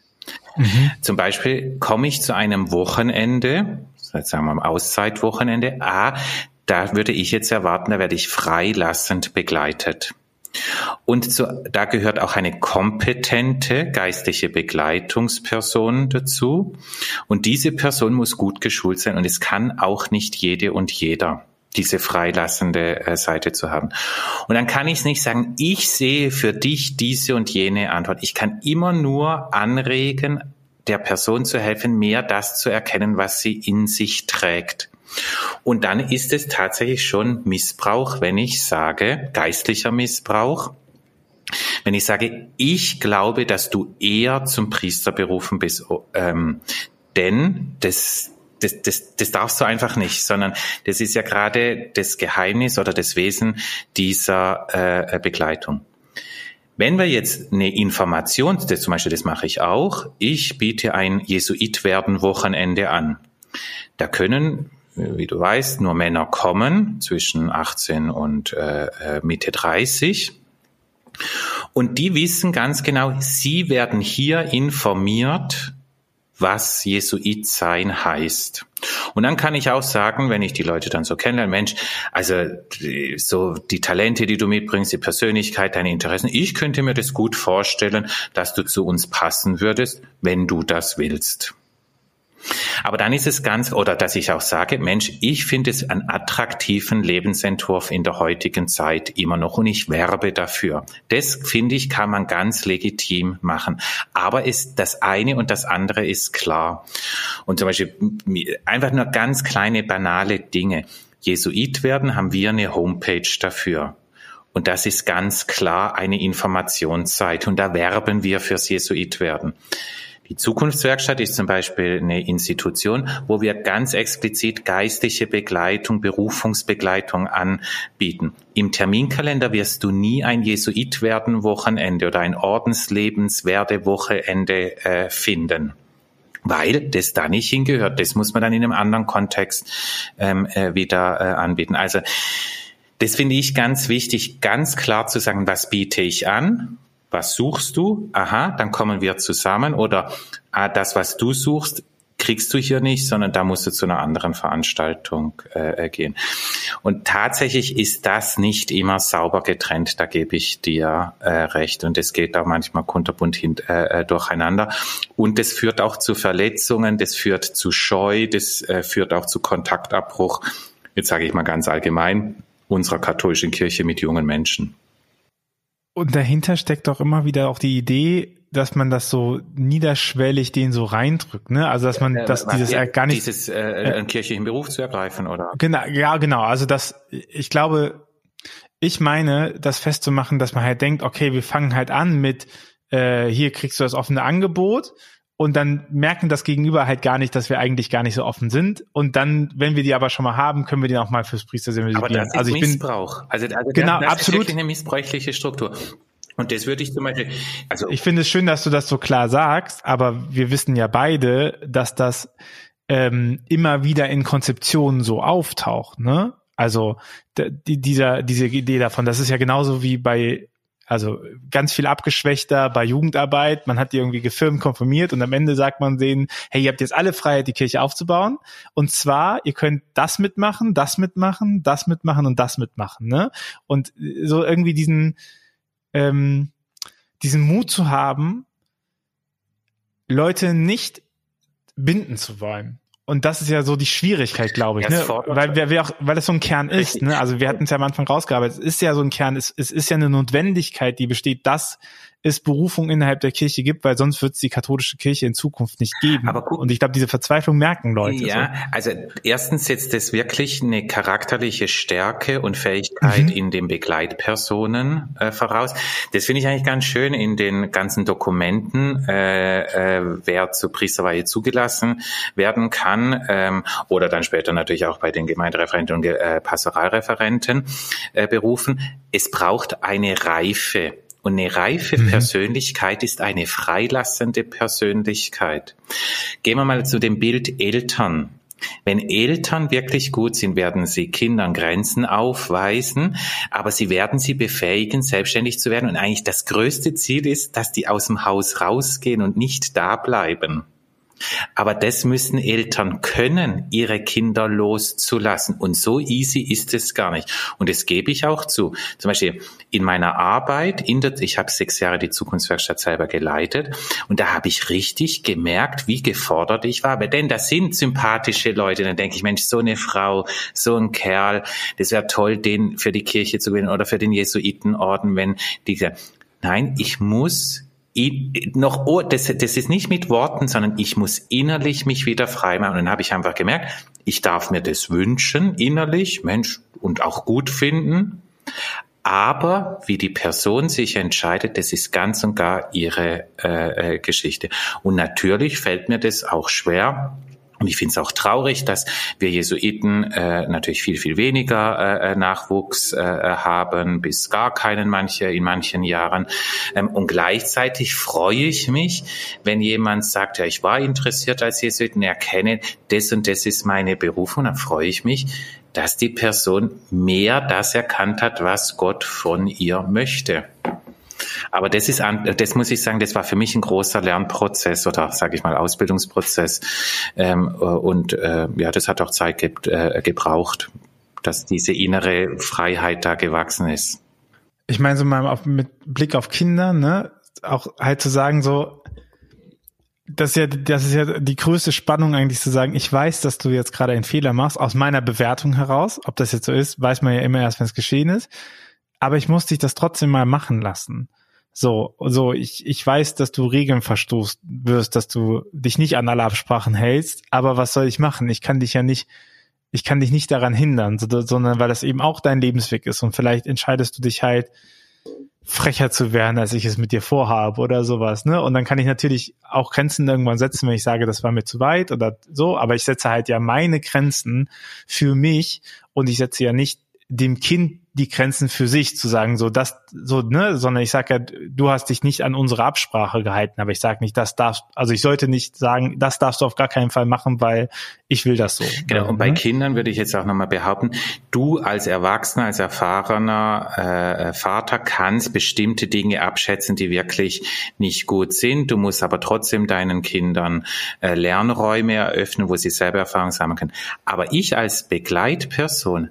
Mhm. Zum Beispiel komme ich zu einem Wochenende, sagen wir mal Auszeitwochenende, ah, da würde ich jetzt erwarten, da werde ich freilassend begleitet. Und zu, da gehört auch eine kompetente geistliche Begleitungsperson dazu. Und diese Person muss gut geschult sein und es kann auch nicht jede und jeder diese freilassende äh, Seite zu haben. Und dann kann ich nicht sagen, ich sehe für dich diese und jene Antwort. Ich kann immer nur anregen, der Person zu helfen, mehr das zu erkennen, was sie in sich trägt. Und dann ist es tatsächlich schon Missbrauch, wenn ich sage, geistlicher Missbrauch, wenn ich sage, ich glaube, dass du eher zum Priester berufen bist, ähm, denn das, das, das, das darfst du einfach nicht, sondern das ist ja gerade das Geheimnis oder das Wesen dieser äh, Begleitung. Wenn wir jetzt eine Information, das zum Beispiel, das mache ich auch, ich biete ein Jesuit-Werden-Wochenende an. Da können, wie du weißt, nur Männer kommen zwischen 18 und äh, äh, Mitte 30. Und die wissen ganz genau, sie werden hier informiert was Jesuit sein heißt. Und dann kann ich auch sagen, wenn ich die Leute dann so kennenlerne, Mensch, also so die Talente, die du mitbringst, die Persönlichkeit, deine Interessen, ich könnte mir das gut vorstellen, dass du zu uns passen würdest, wenn du das willst. Aber dann ist es ganz, oder dass ich auch sage, Mensch, ich finde es einen attraktiven Lebensentwurf in der heutigen Zeit immer noch und ich werbe dafür. Das finde ich, kann man ganz legitim machen. Aber ist das eine und das andere ist klar. Und zum Beispiel einfach nur ganz kleine, banale Dinge. Jesuit werden, haben wir eine Homepage dafür. Und das ist ganz klar eine Informationsseite. Und da werben wir fürs Jesuit werden. Die Zukunftswerkstatt ist zum Beispiel eine Institution, wo wir ganz explizit geistliche Begleitung, Berufungsbegleitung anbieten. Im Terminkalender wirst du nie ein Jesuit werden Wochenende oder ein Ordenslebenswerde-Wochenende äh, finden weil das da nicht hingehört. Das muss man dann in einem anderen Kontext ähm, äh, wieder äh, anbieten. Also das finde ich ganz wichtig, ganz klar zu sagen, was biete ich an, was suchst du? Aha, dann kommen wir zusammen. Oder ah, das, was du suchst, kriegst du hier nicht, sondern da musst du zu einer anderen Veranstaltung äh, gehen. Und tatsächlich ist das nicht immer sauber getrennt, da gebe ich dir äh, recht. Und es geht auch manchmal kunterbunt hin, äh, äh, durcheinander. Und das führt auch zu Verletzungen, das führt zu Scheu, das äh, führt auch zu Kontaktabbruch, jetzt sage ich mal ganz allgemein, unserer katholischen Kirche mit jungen Menschen. Und dahinter steckt doch immer wieder auch die Idee, dass man das so niederschwellig den so reindrückt, ne? Also dass man, dass dieses ja, gar nicht dieses äh, einen kirchlichen Beruf zu ergreifen, oder? Genau, ja, genau. Also das, ich glaube, ich meine, das festzumachen, dass man halt denkt, okay, wir fangen halt an mit äh, hier kriegst du das offene Angebot und dann merken das Gegenüber halt gar nicht, dass wir eigentlich gar nicht so offen sind. Und dann, wenn wir die aber schon mal haben, können wir die auch mal fürs Priester. Aber das ist also ich Missbrauch. Bin, also, also genau, das absolut. ist wirklich eine missbräuchliche Struktur. Und das würde ich zum Beispiel, also. Ich finde es schön, dass du das so klar sagst, aber wir wissen ja beide, dass das ähm, immer wieder in Konzeptionen so auftaucht, ne? Also die, dieser, diese Idee davon, das ist ja genauso wie bei also ganz viel abgeschwächter bei Jugendarbeit. Man hat die irgendwie gefilmt, konfirmiert und am Ende sagt man denen, hey, ihr habt jetzt alle Freiheit, die Kirche aufzubauen. Und zwar, ihr könnt das mitmachen, das mitmachen, das mitmachen und das mitmachen. Ne? Und so irgendwie diesen, ähm, diesen Mut zu haben, Leute nicht binden zu wollen. Und das ist ja so die Schwierigkeit, glaube ich, ne? weil, wir, wir auch, weil das so ein Kern ist. Ne? Also wir hatten es ja am Anfang rausgearbeitet. Es ist ja so ein Kern, es, es ist ja eine Notwendigkeit, die besteht, dass es Berufung innerhalb der Kirche gibt, weil sonst wird es die katholische Kirche in Zukunft nicht geben. Aber gut, und ich glaube, diese Verzweiflung merken Leute. Ja, so. also erstens setzt es wirklich eine charakterliche Stärke und Fähigkeit mhm. in den Begleitpersonen äh, voraus. Das finde ich eigentlich ganz schön in den ganzen Dokumenten, äh, äh, wer zur Priesterweihe zugelassen werden kann ähm, oder dann später natürlich auch bei den Gemeindereferenten und äh, Pastoralreferenten äh, berufen. Es braucht eine Reife und eine reife mhm. Persönlichkeit ist eine freilassende Persönlichkeit. Gehen wir mal zu dem Bild Eltern. Wenn Eltern wirklich gut sind, werden sie Kindern Grenzen aufweisen, aber sie werden sie befähigen, selbstständig zu werden. Und eigentlich das größte Ziel ist, dass die aus dem Haus rausgehen und nicht da bleiben. Aber das müssen Eltern können, ihre Kinder loszulassen. Und so easy ist es gar nicht. Und das gebe ich auch zu. Zum Beispiel in meiner Arbeit, in der, ich habe sechs Jahre die Zukunftswerkstatt selber geleitet und da habe ich richtig gemerkt, wie gefordert ich war. Denn das sind sympathische Leute. Dann denke ich, Mensch, so eine Frau, so ein Kerl, das wäre toll, den für die Kirche zu gewinnen oder für den Jesuitenorden, wenn diese Nein, ich muss noch, oh, das, das ist nicht mit Worten, sondern ich muss innerlich mich wieder frei machen. Und dann habe ich einfach gemerkt, ich darf mir das wünschen, innerlich, Mensch, und auch gut finden. Aber wie die Person sich entscheidet, das ist ganz und gar ihre äh, äh, Geschichte. Und natürlich fällt mir das auch schwer, und ich finde es auch traurig, dass wir Jesuiten äh, natürlich viel, viel weniger äh, äh, Nachwuchs äh, haben, bis gar keinen manche in manchen Jahren. Ähm, und gleichzeitig freue ich mich, wenn jemand sagt, ja, ich war interessiert als Jesuiten, erkenne, das und das ist meine Berufung, dann freue ich mich, dass die Person mehr das erkannt hat, was Gott von ihr möchte. Aber das ist, das muss ich sagen, das war für mich ein großer Lernprozess oder sage ich mal Ausbildungsprozess. Ähm, und äh, ja, das hat auch Zeit äh, gebraucht, dass diese innere Freiheit da gewachsen ist. Ich meine so mal auf, mit Blick auf Kinder, ne, auch halt zu sagen so, das ist ja, das ist ja die größte Spannung eigentlich zu sagen, ich weiß, dass du jetzt gerade einen Fehler machst, aus meiner Bewertung heraus. Ob das jetzt so ist, weiß man ja immer erst, wenn es geschehen ist. Aber ich muss dich das trotzdem mal machen lassen. So, so, ich, ich weiß, dass du Regeln verstoßt wirst, dass du dich nicht an alle Absprachen hältst, aber was soll ich machen? Ich kann dich ja nicht, ich kann dich nicht daran hindern, sondern weil das eben auch dein Lebensweg ist und vielleicht entscheidest du dich halt, frecher zu werden, als ich es mit dir vorhabe oder sowas, ne? Und dann kann ich natürlich auch Grenzen irgendwann setzen, wenn ich sage, das war mir zu weit oder so, aber ich setze halt ja meine Grenzen für mich und ich setze ja nicht dem Kind die Grenzen für sich zu sagen, so das, so, ne, sondern ich sage ja, du hast dich nicht an unsere Absprache gehalten, aber ich sage nicht, das darfst, also ich sollte nicht sagen, das darfst du auf gar keinen Fall machen, weil ich will das so. Genau, und bei ne? Kindern würde ich jetzt auch nochmal behaupten, du als Erwachsener, als erfahrener äh, Vater kannst bestimmte Dinge abschätzen, die wirklich nicht gut sind. Du musst aber trotzdem deinen Kindern äh, Lernräume eröffnen, wo sie selber Erfahrung sammeln können. Aber ich als Begleitperson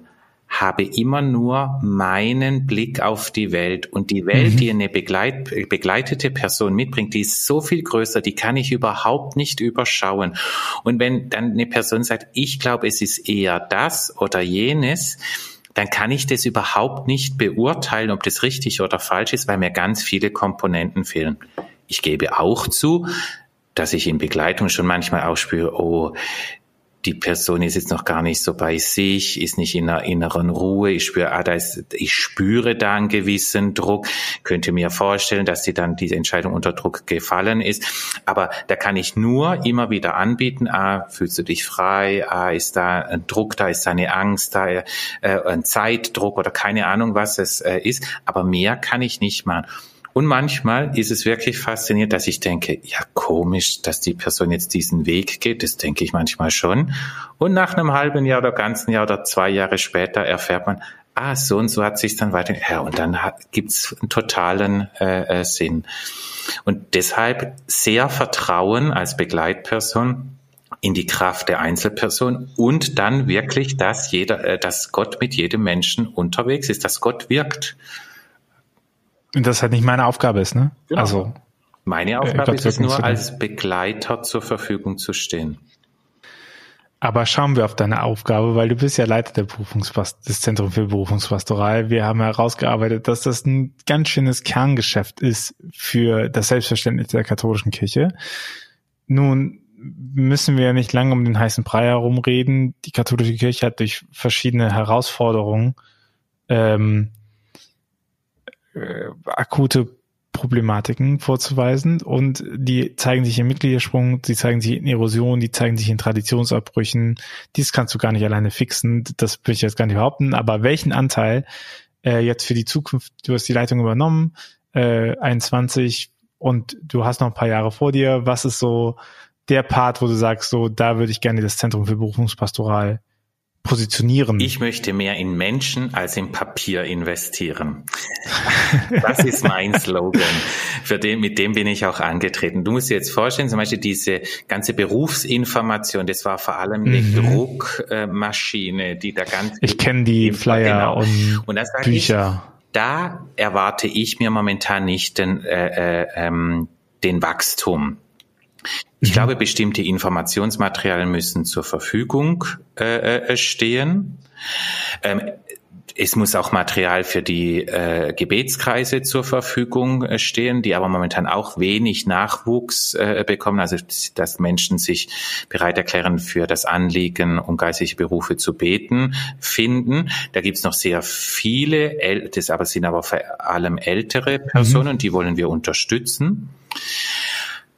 habe immer nur meinen Blick auf die Welt. Und die Welt, mhm. die eine begleit, begleitete Person mitbringt, die ist so viel größer, die kann ich überhaupt nicht überschauen. Und wenn dann eine Person sagt, ich glaube, es ist eher das oder jenes, dann kann ich das überhaupt nicht beurteilen, ob das richtig oder falsch ist, weil mir ganz viele Komponenten fehlen. Ich gebe auch zu, dass ich in Begleitung schon manchmal auch spüre, oh, die Person ist jetzt noch gar nicht so bei sich, ist nicht in einer inneren Ruhe. Ich spüre, ah, da ist, ich spüre da einen gewissen Druck. Könnte mir vorstellen, dass die dann diese Entscheidung unter Druck gefallen ist. Aber da kann ich nur immer wieder anbieten, ah, fühlst du dich frei? Ah, ist da ein Druck, da ist da eine Angst, da äh, ein Zeitdruck oder keine Ahnung, was es äh, ist. Aber mehr kann ich nicht machen. Und manchmal ist es wirklich faszinierend, dass ich denke, ja komisch, dass die Person jetzt diesen Weg geht. Das denke ich manchmal schon. Und nach einem halben Jahr oder ganzen Jahr oder zwei Jahre später erfährt man, ah, so und so hat sich dann weiter, ja, und dann hat, gibt's einen totalen äh, äh, Sinn. Und deshalb sehr Vertrauen als Begleitperson in die Kraft der Einzelperson und dann wirklich, dass jeder, äh, dass Gott mit jedem Menschen unterwegs ist, dass Gott wirkt. Und das halt nicht meine Aufgabe ist, ne? Genau. Also meine äh, Aufgabe ist es nur, als Begleiter zur Verfügung zu stehen. Aber schauen wir auf deine Aufgabe, weil du bist ja Leiter der Berufungspast des Zentrum für Berufungspastoral. Wir haben herausgearbeitet, dass das ein ganz schönes Kerngeschäft ist für das Selbstverständnis der katholischen Kirche. Nun müssen wir ja nicht lange um den heißen Brei herumreden. Die katholische Kirche hat durch verschiedene Herausforderungen ähm, äh, akute Problematiken vorzuweisen. Und die zeigen sich im Mitgliedersprung, die zeigen sich in Erosion, die zeigen sich in Traditionsabbrüchen. Dies kannst du gar nicht alleine fixen, das will ich jetzt gar nicht behaupten, aber welchen Anteil äh, jetzt für die Zukunft, du hast die Leitung übernommen, äh, 21 und du hast noch ein paar Jahre vor dir, was ist so der Part, wo du sagst, so, da würde ich gerne das Zentrum für Berufungspastoral positionieren? Ich möchte mehr in Menschen als in Papier investieren. *laughs* Das ist mein Slogan. Für den, mit dem bin ich auch angetreten. Du musst dir jetzt vorstellen, zum Beispiel diese ganze Berufsinformation, das war vor allem eine mhm. Druckmaschine, die da ganz. Ich kenne die Flyer genau. und, und Bücher. Ich, da erwarte ich mir momentan nicht den, äh, äh, ähm, den Wachstum. Ich glaube, bestimmte Informationsmaterialien müssen zur Verfügung äh, äh, stehen. Ähm, es muss auch Material für die äh, Gebetskreise zur Verfügung äh, stehen, die aber momentan auch wenig Nachwuchs äh, bekommen. Also dass Menschen sich bereit erklären, für das Anliegen um geistliche Berufe zu beten, finden. Da gibt's noch sehr viele, das aber sind aber vor allem ältere mhm. Personen, mhm. die wollen wir unterstützen.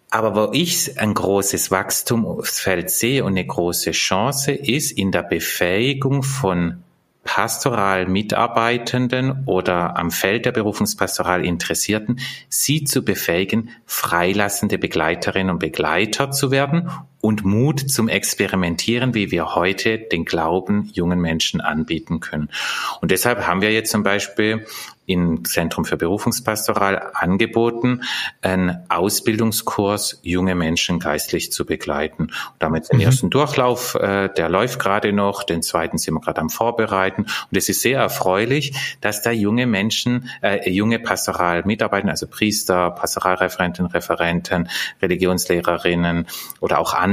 Aber wo ich ein großes Wachstumsfeld sehe und eine große Chance ist in der Befähigung von pastoral Mitarbeitenden oder am Feld der Berufungspastoral Interessierten, sie zu befähigen, freilassende Begleiterinnen und Begleiter zu werden und Mut zum Experimentieren, wie wir heute den Glauben jungen Menschen anbieten können. Und deshalb haben wir jetzt zum Beispiel im Zentrum für Berufungspastoral angeboten, einen Ausbildungskurs, junge Menschen geistlich zu begleiten. Und damit den mhm. ersten Durchlauf, äh, der läuft gerade noch, den zweiten sind wir gerade am Vorbereiten. Und es ist sehr erfreulich, dass da junge Menschen, äh, junge Pastoralmitarbeiter, also Priester, Pastoralreferenten, Referenten, Religionslehrerinnen oder auch andere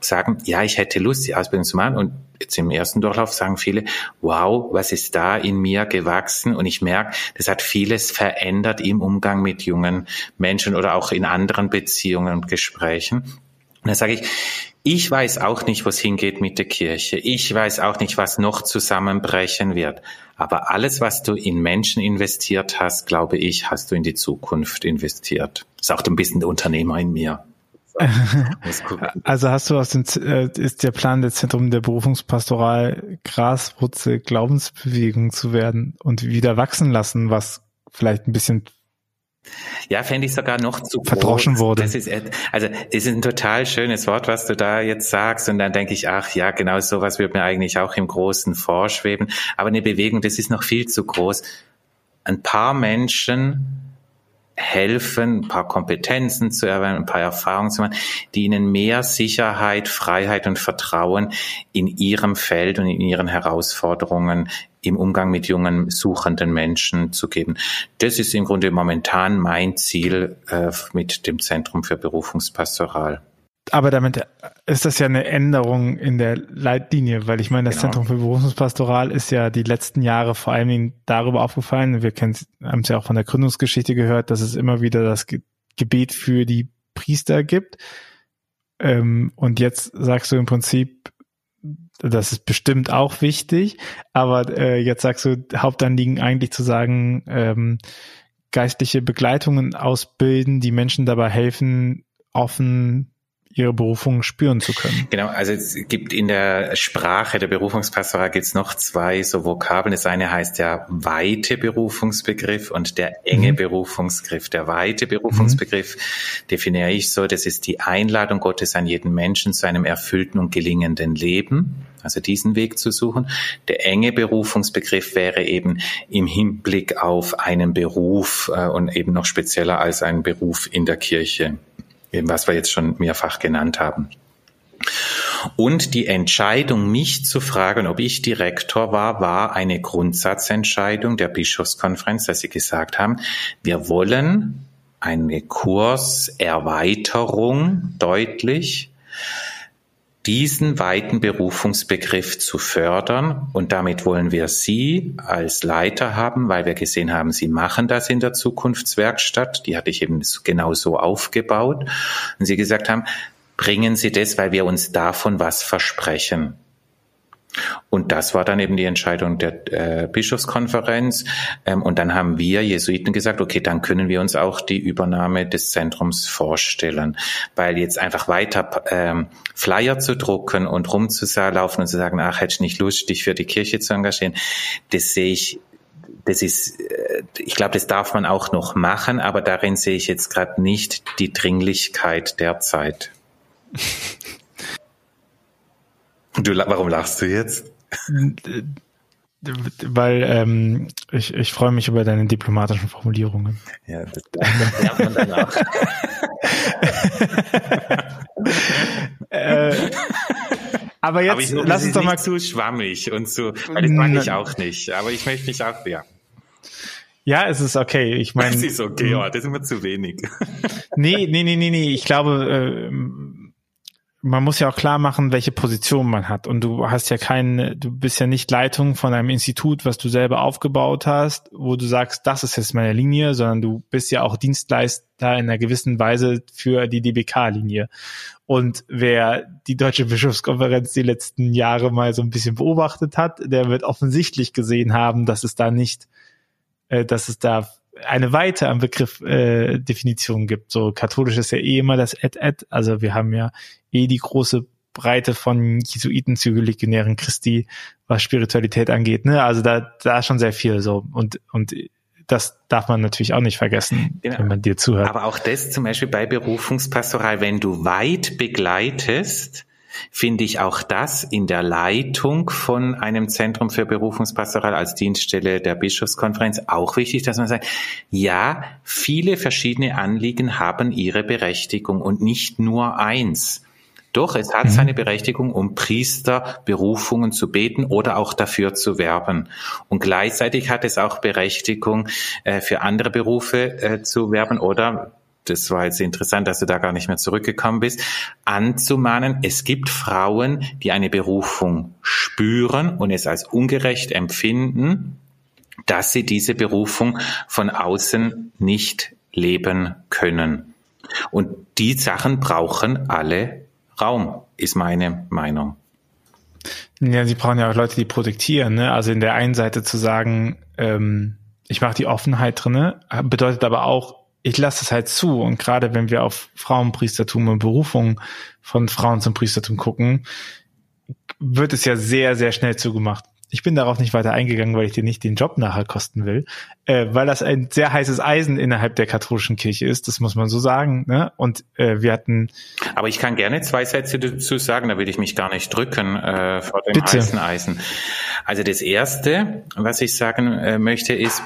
sagen, ja, ich hätte Lust, die Ausbildung zu machen. Und jetzt im ersten Durchlauf sagen viele, wow, was ist da in mir gewachsen? Und ich merke, das hat vieles verändert im Umgang mit jungen Menschen oder auch in anderen Beziehungen und Gesprächen. Und dann sage ich, ich weiß auch nicht, wo es hingeht mit der Kirche. Ich weiß auch nicht, was noch zusammenbrechen wird. Aber alles, was du in Menschen investiert hast, glaube ich, hast du in die Zukunft investiert. Ist auch ein bisschen der Unternehmer in mir. *laughs* Also hast du aus dem, äh, ist der Plan der Zentrum der Berufungspastoral Graswurzel Glaubensbewegung zu werden und wieder wachsen lassen, was vielleicht ein bisschen ja, fände ich sogar noch zu verdroschen groß. wurde. Das ist, also, das ist ein total schönes Wort, was du da jetzt sagst. Und dann denke ich, ach ja, genau sowas wird mir eigentlich auch im Großen vorschweben. Aber eine Bewegung, das ist noch viel zu groß. Ein paar Menschen helfen, ein paar Kompetenzen zu erwerben, ein paar Erfahrungen zu machen, die ihnen mehr Sicherheit, Freiheit und Vertrauen in ihrem Feld und in ihren Herausforderungen im Umgang mit jungen, suchenden Menschen zu geben. Das ist im Grunde momentan mein Ziel äh, mit dem Zentrum für Berufungspastoral aber damit ist das ja eine Änderung in der Leitlinie, weil ich meine, das genau. Zentrum für Berufungspastoral ist ja die letzten Jahre vor allen Dingen darüber aufgefallen. Wir haben es ja auch von der Gründungsgeschichte gehört, dass es immer wieder das Gebet für die Priester gibt. Ähm, und jetzt sagst du im Prinzip, das ist bestimmt auch wichtig, aber äh, jetzt sagst du, Hauptanliegen eigentlich zu sagen, ähm, geistliche Begleitungen ausbilden, die Menschen dabei helfen, offen ihre Berufung spüren zu können. Genau, also es gibt in der Sprache der Berufungspastoral gibt es noch zwei so Vokabeln. Das eine heißt ja weite Berufungsbegriff und der enge mhm. Berufungsbegriff. Der weite Berufungsbegriff mhm. definiere ich so, das ist die Einladung Gottes an jeden Menschen zu einem erfüllten und gelingenden Leben. Also diesen Weg zu suchen. Der enge Berufungsbegriff wäre eben im Hinblick auf einen Beruf äh, und eben noch spezieller als einen Beruf in der Kirche eben was wir jetzt schon mehrfach genannt haben. Und die Entscheidung, mich zu fragen, ob ich Direktor war, war eine Grundsatzentscheidung der Bischofskonferenz, dass sie gesagt haben, wir wollen eine Kurserweiterung deutlich diesen weiten Berufungsbegriff zu fördern. Und damit wollen wir Sie als Leiter haben, weil wir gesehen haben, Sie machen das in der Zukunftswerkstatt. Die hatte ich eben genau so aufgebaut. Und Sie gesagt haben, bringen Sie das, weil wir uns davon was versprechen. Und das war dann eben die Entscheidung der äh, Bischofskonferenz. Ähm, und dann haben wir Jesuiten gesagt, okay, dann können wir uns auch die Übernahme des Zentrums vorstellen. Weil jetzt einfach weiter ähm, Flyer zu drucken und rumzulaufen und zu sagen, ach, hätte ich nicht Lust, dich für die Kirche zu engagieren, das sehe ich das ist, äh, ich glaube, das darf man auch noch machen, aber darin sehe ich jetzt gerade nicht die Dringlichkeit derzeit. *laughs* Du, warum lachst du jetzt? Weil ähm, ich, ich freue mich über deine diplomatischen Formulierungen. Ja, das lernt man danach. äh, aber jetzt aber ich, lass uns doch mal zu schwammig und zu, weil das mag ich auch nicht. Aber ich möchte mich auch, ja. Ja, es ist okay. Ich meine, es ist okay, ja, das ist immer zu wenig. nee, nee, nee, nee, nee. Ich glaube, äh, man muss ja auch klar machen, welche Position man hat. Und du hast ja keine, du bist ja nicht Leitung von einem Institut, was du selber aufgebaut hast, wo du sagst, das ist jetzt meine Linie, sondern du bist ja auch Dienstleister in einer gewissen Weise für die DBK-Linie. Und wer die Deutsche Bischofskonferenz die letzten Jahre mal so ein bisschen beobachtet hat, der wird offensichtlich gesehen haben, dass es da nicht, äh, dass es da eine Weite am Begriff äh, Definition gibt. So katholisch ist ja eh immer das et-et. Also wir haben ja eh die große Breite von Jesuiten zu Legionären Christi, was Spiritualität angeht. Ne? Also da, da schon sehr viel so. Und, und das darf man natürlich auch nicht vergessen, genau. wenn man dir zuhört. Aber auch das zum Beispiel bei Berufungspastoral, wenn du weit begleitest, finde ich auch das in der Leitung von einem Zentrum für Berufungspastoral als Dienststelle der Bischofskonferenz auch wichtig, dass man sagt, ja, viele verschiedene Anliegen haben ihre Berechtigung und nicht nur eins. Doch, es hat mhm. seine Berechtigung, um Priesterberufungen zu beten oder auch dafür zu werben. Und gleichzeitig hat es auch Berechtigung, äh, für andere Berufe äh, zu werben oder das war jetzt interessant, dass du da gar nicht mehr zurückgekommen bist, anzumahnen, es gibt Frauen, die eine Berufung spüren und es als ungerecht empfinden, dass sie diese Berufung von außen nicht leben können. Und die Sachen brauchen alle Raum, ist meine Meinung. Ja, sie brauchen ja auch Leute, die protektieren. Ne? Also in der einen Seite zu sagen, ähm, ich mache die Offenheit drinne, bedeutet aber auch, ich lasse es halt zu. Und gerade wenn wir auf Frauenpriestertum und Berufung von Frauen zum Priestertum gucken, wird es ja sehr, sehr schnell zugemacht. Ich bin darauf nicht weiter eingegangen, weil ich dir nicht den Job nachher kosten will, äh, weil das ein sehr heißes Eisen innerhalb der katholischen Kirche ist, das muss man so sagen. Ne? Und äh, wir hatten. Aber ich kann gerne zwei Sätze dazu sagen, da will ich mich gar nicht drücken äh, vor dem Bitte. heißen Eisen. Also das erste, was ich sagen äh, möchte, ist,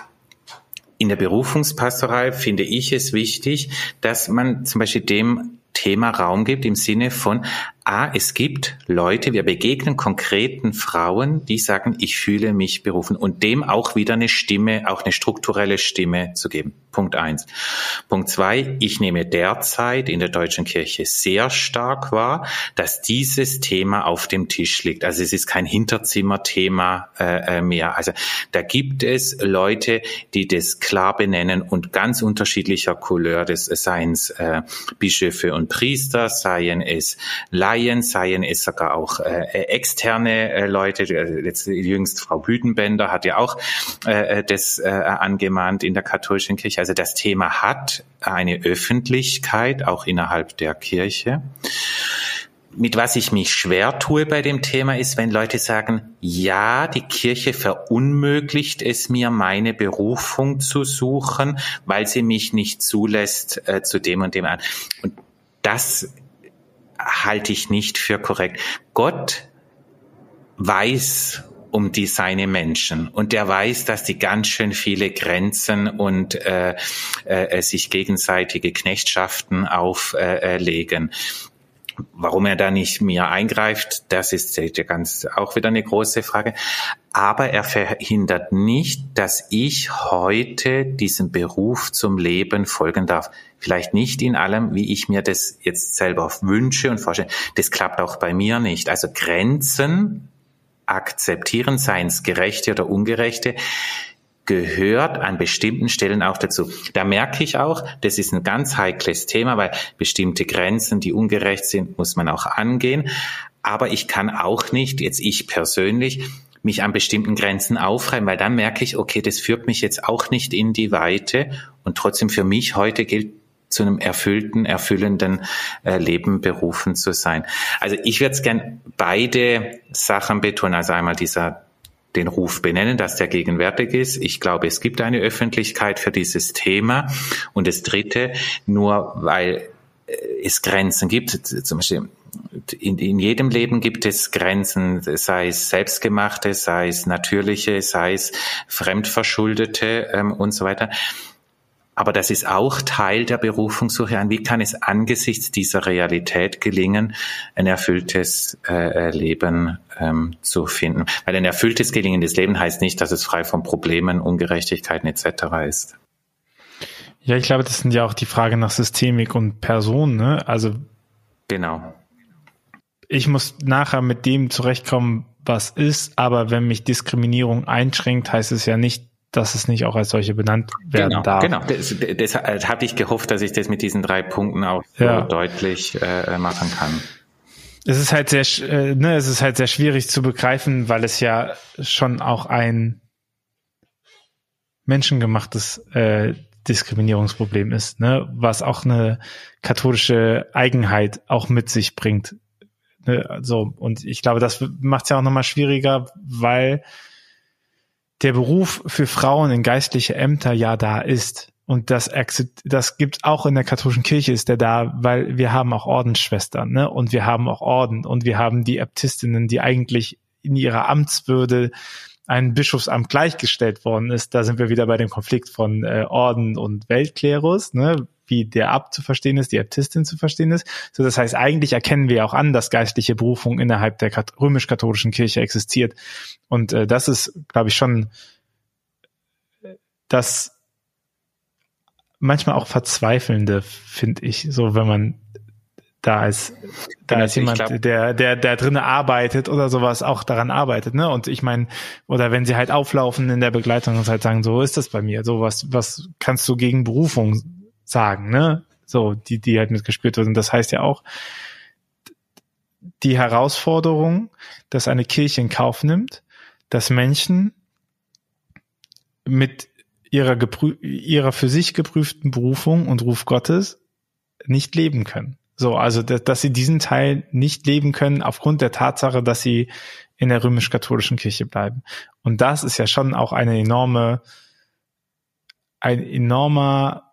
in der Berufungspastoral finde ich es wichtig, dass man zum Beispiel dem Thema Raum gibt im Sinne von A, es gibt Leute, wir begegnen konkreten Frauen, die sagen, ich fühle mich berufen und dem auch wieder eine Stimme, auch eine strukturelle Stimme zu geben. Punkt eins. Punkt zwei, ich nehme derzeit in der deutschen Kirche sehr stark wahr, dass dieses Thema auf dem Tisch liegt. Also es ist kein Hinterzimmerthema äh, äh mehr. Also da gibt es Leute, die das klar benennen und ganz unterschiedlicher Couleur des Seins äh, Bischöfe und Priester, seien es Leiter, Laien, seien es sogar auch äh, externe äh, Leute. Jetzt jüngst Frau Büdenbender hat ja auch äh, das äh, angemahnt in der katholischen Kirche. Also das Thema hat eine Öffentlichkeit, auch innerhalb der Kirche mit was ich mich schwer tue bei dem Thema ist, wenn Leute sagen, ja, die Kirche verunmöglicht es mir, meine Berufung zu suchen, weil sie mich nicht zulässt äh, zu dem und dem an. Und das halte ich nicht für korrekt. Gott weiß um die seine Menschen und der weiß, dass die ganz schön viele Grenzen und äh, äh, sich gegenseitige Knechtschaften auflegen. Äh, Warum er da nicht mehr eingreift, das ist ganz auch wieder eine große Frage. Aber er verhindert nicht, dass ich heute diesem Beruf zum Leben folgen darf. Vielleicht nicht in allem, wie ich mir das jetzt selber wünsche und vorstelle. Das klappt auch bei mir nicht. Also Grenzen akzeptieren, seien es gerechte oder ungerechte, gehört an bestimmten Stellen auch dazu. Da merke ich auch, das ist ein ganz heikles Thema, weil bestimmte Grenzen, die ungerecht sind, muss man auch angehen. Aber ich kann auch nicht, jetzt ich persönlich, mich an bestimmten Grenzen aufreiben, weil dann merke ich, okay, das führt mich jetzt auch nicht in die Weite und trotzdem für mich heute gilt, zu einem erfüllten, erfüllenden äh, Leben berufen zu sein. Also ich würde es gern beide Sachen betonen. Also einmal dieser den Ruf benennen, dass der gegenwärtig ist. Ich glaube, es gibt eine Öffentlichkeit für dieses Thema. Und das Dritte, nur weil es Grenzen gibt. Zum Beispiel in, in jedem Leben gibt es Grenzen, sei es selbstgemachte, sei es natürliche, sei es fremdverschuldete ähm, und so weiter. Aber das ist auch Teil der Berufungssuche an. Wie kann es angesichts dieser Realität gelingen, ein erfülltes äh, Leben ähm, zu finden? Weil ein erfülltes gelingendes Leben heißt nicht, dass es frei von Problemen, Ungerechtigkeiten etc. ist. Ja, ich glaube, das sind ja auch die Frage nach Systemik und Person. Ne? Also genau. Ich muss nachher mit dem zurechtkommen, was ist, aber wenn mich Diskriminierung einschränkt, heißt es ja nicht, dass es nicht auch als solche benannt werden genau, darf. Genau, das, das, das hatte ich gehofft, dass ich das mit diesen drei Punkten auch ja. so deutlich äh, machen kann. Es ist halt sehr, äh, ne, es ist halt sehr schwierig zu begreifen, weil es ja schon auch ein menschengemachtes äh, Diskriminierungsproblem ist, ne, was auch eine katholische Eigenheit auch mit sich bringt. Ne, so und ich glaube, das macht es ja auch nochmal schwieriger, weil der Beruf für Frauen in geistliche Ämter ja da ist. Und das, das gibt auch in der katholischen Kirche ist der da, weil wir haben auch Ordensschwestern, ne? Und wir haben auch Orden und wir haben die Äbtistinnen, die eigentlich in ihrer Amtswürde ein Bischofsamt gleichgestellt worden ist. Da sind wir wieder bei dem Konflikt von äh, Orden und Weltklerus, ne? Wie der Abt zu verstehen ist, die Äbtistin zu verstehen ist. So, das heißt, eigentlich erkennen wir auch an, dass geistliche Berufung innerhalb der römisch-katholischen Kirche existiert. Und äh, das ist, glaube ich, schon das manchmal auch verzweifelnde, finde ich, so wenn man da als da als jemand, glaub, der der der drinnen arbeitet oder sowas auch daran arbeitet, ne? Und ich meine, oder wenn sie halt auflaufen in der Begleitung und halt sagen, so ist das bei mir, so was was kannst du gegen Berufung sagen, ne? So, die, die halt mitgespürt wird. Und das heißt ja auch, die Herausforderung, dass eine Kirche in Kauf nimmt, dass Menschen mit ihrer, ihrer für sich geprüften Berufung und Ruf Gottes nicht leben können. So, also, dass, dass sie diesen Teil nicht leben können aufgrund der Tatsache, dass sie in der römisch-katholischen Kirche bleiben. Und das ist ja schon auch eine enorme, ein enormer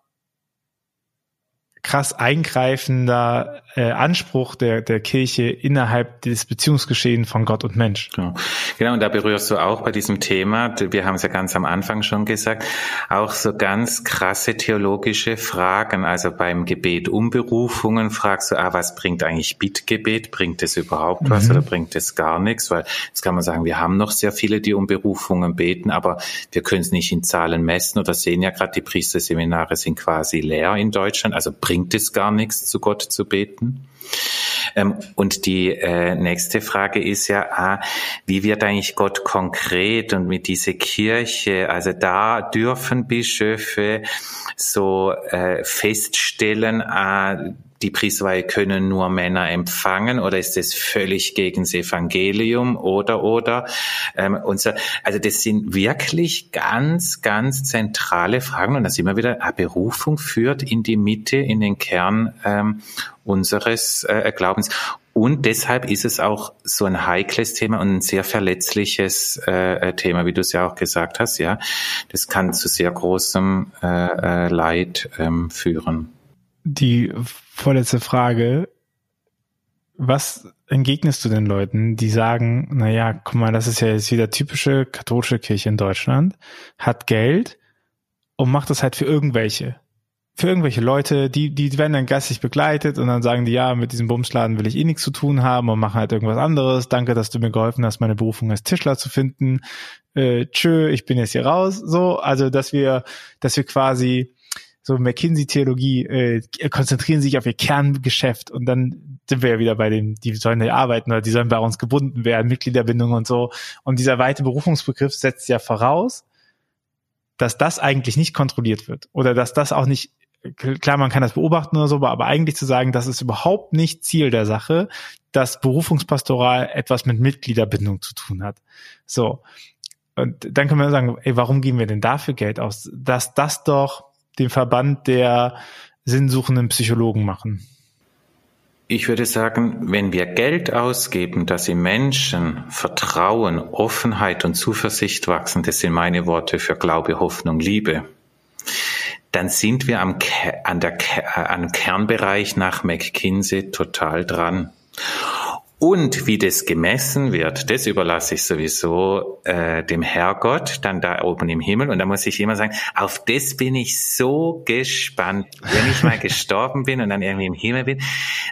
krass eingreifender äh, Anspruch der, der Kirche innerhalb des Beziehungsgeschehens von Gott und Mensch. Genau. genau, und da berührst du auch bei diesem Thema, wir haben es ja ganz am Anfang schon gesagt, auch so ganz krasse theologische Fragen. Also beim Gebet um Berufungen fragst du, ah, was bringt eigentlich Bittgebet? Bringt es überhaupt was mhm. oder bringt es gar nichts? Weil jetzt kann man sagen, wir haben noch sehr viele, die um Berufungen beten, aber wir können es nicht in Zahlen messen oder sehen ja gerade, die Priesterseminare sind quasi leer in Deutschland. Also bringt es gar nichts, zu Gott zu beten? Ähm, und die äh, nächste Frage ist ja, ah, wie wird eigentlich Gott konkret und mit dieser Kirche? Also da dürfen Bischöfe so äh, feststellen, ah, die Priestweihe können nur Männer empfangen oder ist das völlig gegen das Evangelium oder oder ähm, und so. Also das sind wirklich ganz ganz zentrale Fragen und da sind wir wieder eine Berufung führt in die Mitte in den Kern ähm, unseres äh, Glaubens und deshalb ist es auch so ein heikles Thema und ein sehr verletzliches äh, Thema, wie du es ja auch gesagt hast. Ja, das kann zu sehr großem äh, äh Leid ähm, führen die vorletzte Frage. Was entgegnest du den Leuten, die sagen, na ja, guck mal, das ist ja jetzt wieder typische katholische Kirche in Deutschland, hat Geld und macht das halt für irgendwelche. Für irgendwelche Leute, die, die werden dann geistig begleitet und dann sagen die, ja, mit diesem Bumsladen will ich eh nichts zu tun haben und machen halt irgendwas anderes. Danke, dass du mir geholfen hast, meine Berufung als Tischler zu finden. Äh, tschö, ich bin jetzt hier raus. So, also, dass wir, dass wir quasi so McKinsey-Theologie, äh, konzentrieren sich auf ihr Kerngeschäft und dann sind wir ja wieder bei dem, die sollen ja arbeiten oder die sollen bei uns gebunden werden, Mitgliederbindung und so. Und dieser weite Berufungsbegriff setzt ja voraus, dass das eigentlich nicht kontrolliert wird oder dass das auch nicht klar, man kann das beobachten oder so, aber eigentlich zu sagen, das ist überhaupt nicht Ziel der Sache, dass Berufungspastoral etwas mit Mitgliederbindung zu tun hat. So. Und dann können wir sagen, ey, warum geben wir denn dafür Geld aus? Dass das doch den Verband der sinnsuchenden Psychologen machen? Ich würde sagen, wenn wir Geld ausgeben, dass im Menschen Vertrauen, Offenheit und Zuversicht wachsen, das sind meine Worte für Glaube, Hoffnung, Liebe, dann sind wir am, an der, am Kernbereich nach McKinsey total dran. Und wie das gemessen wird, das überlasse ich sowieso äh, dem Herrgott, dann da oben im Himmel. Und da muss ich immer sagen, auf das bin ich so gespannt, wenn ich mal *laughs* gestorben bin und dann irgendwie im Himmel bin.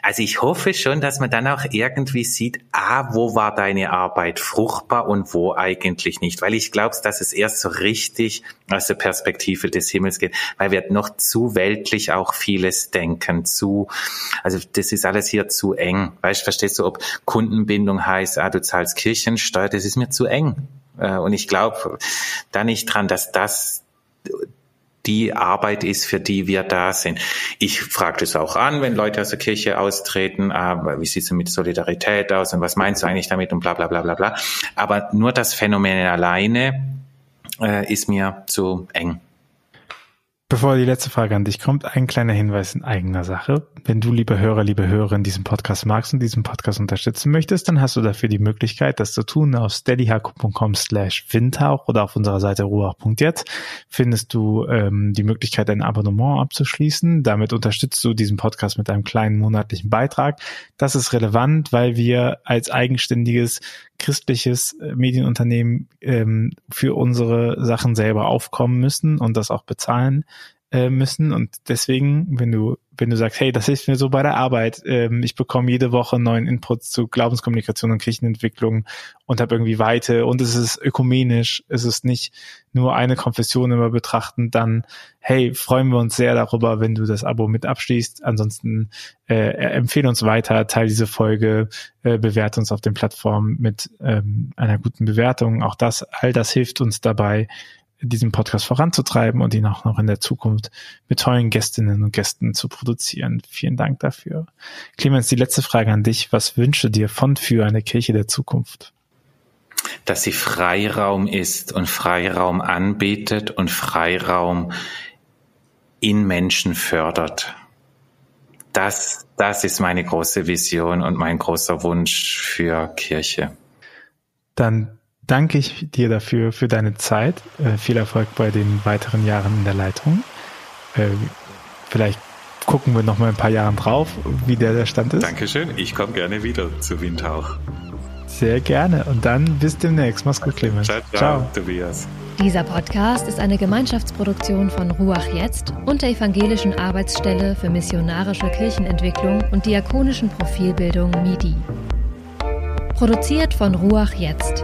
Also ich hoffe schon, dass man dann auch irgendwie sieht, ah, wo war deine Arbeit fruchtbar und wo eigentlich nicht. Weil ich glaube, dass es erst so richtig aus der Perspektive des Himmels geht, weil wir noch zu weltlich auch vieles denken, zu, also das ist alles hier zu eng. Weißt, verstehst du, ob Kundenbindung heißt, ah, du zahlst Kirchensteuer, das ist mir zu eng. Äh, und ich glaube da nicht dran, dass das die Arbeit ist, für die wir da sind. Ich frage das auch an, wenn Leute aus der Kirche austreten, ah, wie sieht es mit Solidarität aus und was meinst du eigentlich damit und bla bla bla bla bla. Aber nur das Phänomen alleine äh, ist mir zu eng. Bevor die letzte Frage an dich kommt, ein kleiner Hinweis in eigener Sache. Wenn du, liebe Hörer, liebe Hörerin, diesen Podcast magst und diesen Podcast unterstützen möchtest, dann hast du dafür die Möglichkeit, das zu tun. Auf steadyhaku.com slash windhauch oder auf unserer Seite ruach.jetzt findest du ähm, die Möglichkeit, ein Abonnement abzuschließen. Damit unterstützt du diesen Podcast mit einem kleinen monatlichen Beitrag. Das ist relevant, weil wir als eigenständiges christliches äh, Medienunternehmen ähm, für unsere Sachen selber aufkommen müssen und das auch bezahlen äh, müssen. Und deswegen, wenn du, wenn du sagst, hey, das hilft mir so bei der Arbeit, ähm, ich bekomme jede Woche neuen Inputs zu Glaubenskommunikation und Kirchenentwicklung und habe irgendwie Weite und es ist ökumenisch, es ist nicht nur eine Konfession immer betrachten, dann hey, freuen wir uns sehr darüber, wenn du das Abo mit abschließt. Ansonsten äh, empfehle uns weiter, teile diese Folge, äh, bewerte uns auf den Plattformen mit ähm, einer guten Bewertung. Auch das, all das hilft uns dabei, diesen Podcast voranzutreiben und ihn auch noch in der Zukunft mit tollen Gästinnen und Gästen zu produzieren. Vielen Dank dafür. Clemens, die letzte Frage an dich. Was wünsche dir von für eine Kirche der Zukunft? Dass sie Freiraum ist und Freiraum anbietet und Freiraum in Menschen fördert. Das, das ist meine große Vision und mein großer Wunsch für Kirche. Dann danke ich dir dafür, für deine Zeit. Äh, viel Erfolg bei den weiteren Jahren in der Leitung. Äh, vielleicht gucken wir noch mal ein paar Jahre drauf, wie der, der Stand ist. Dankeschön. Ich komme gerne wieder zu Windhauch. Sehr gerne. Und dann bis demnächst. Mach's gut, Clemens. Ciao, ciao, ciao. Tobias. Dieser Podcast ist eine Gemeinschaftsproduktion von Ruach Jetzt und der Evangelischen Arbeitsstelle für missionarische Kirchenentwicklung und diakonischen Profilbildung MIDI. Produziert von Ruach Jetzt.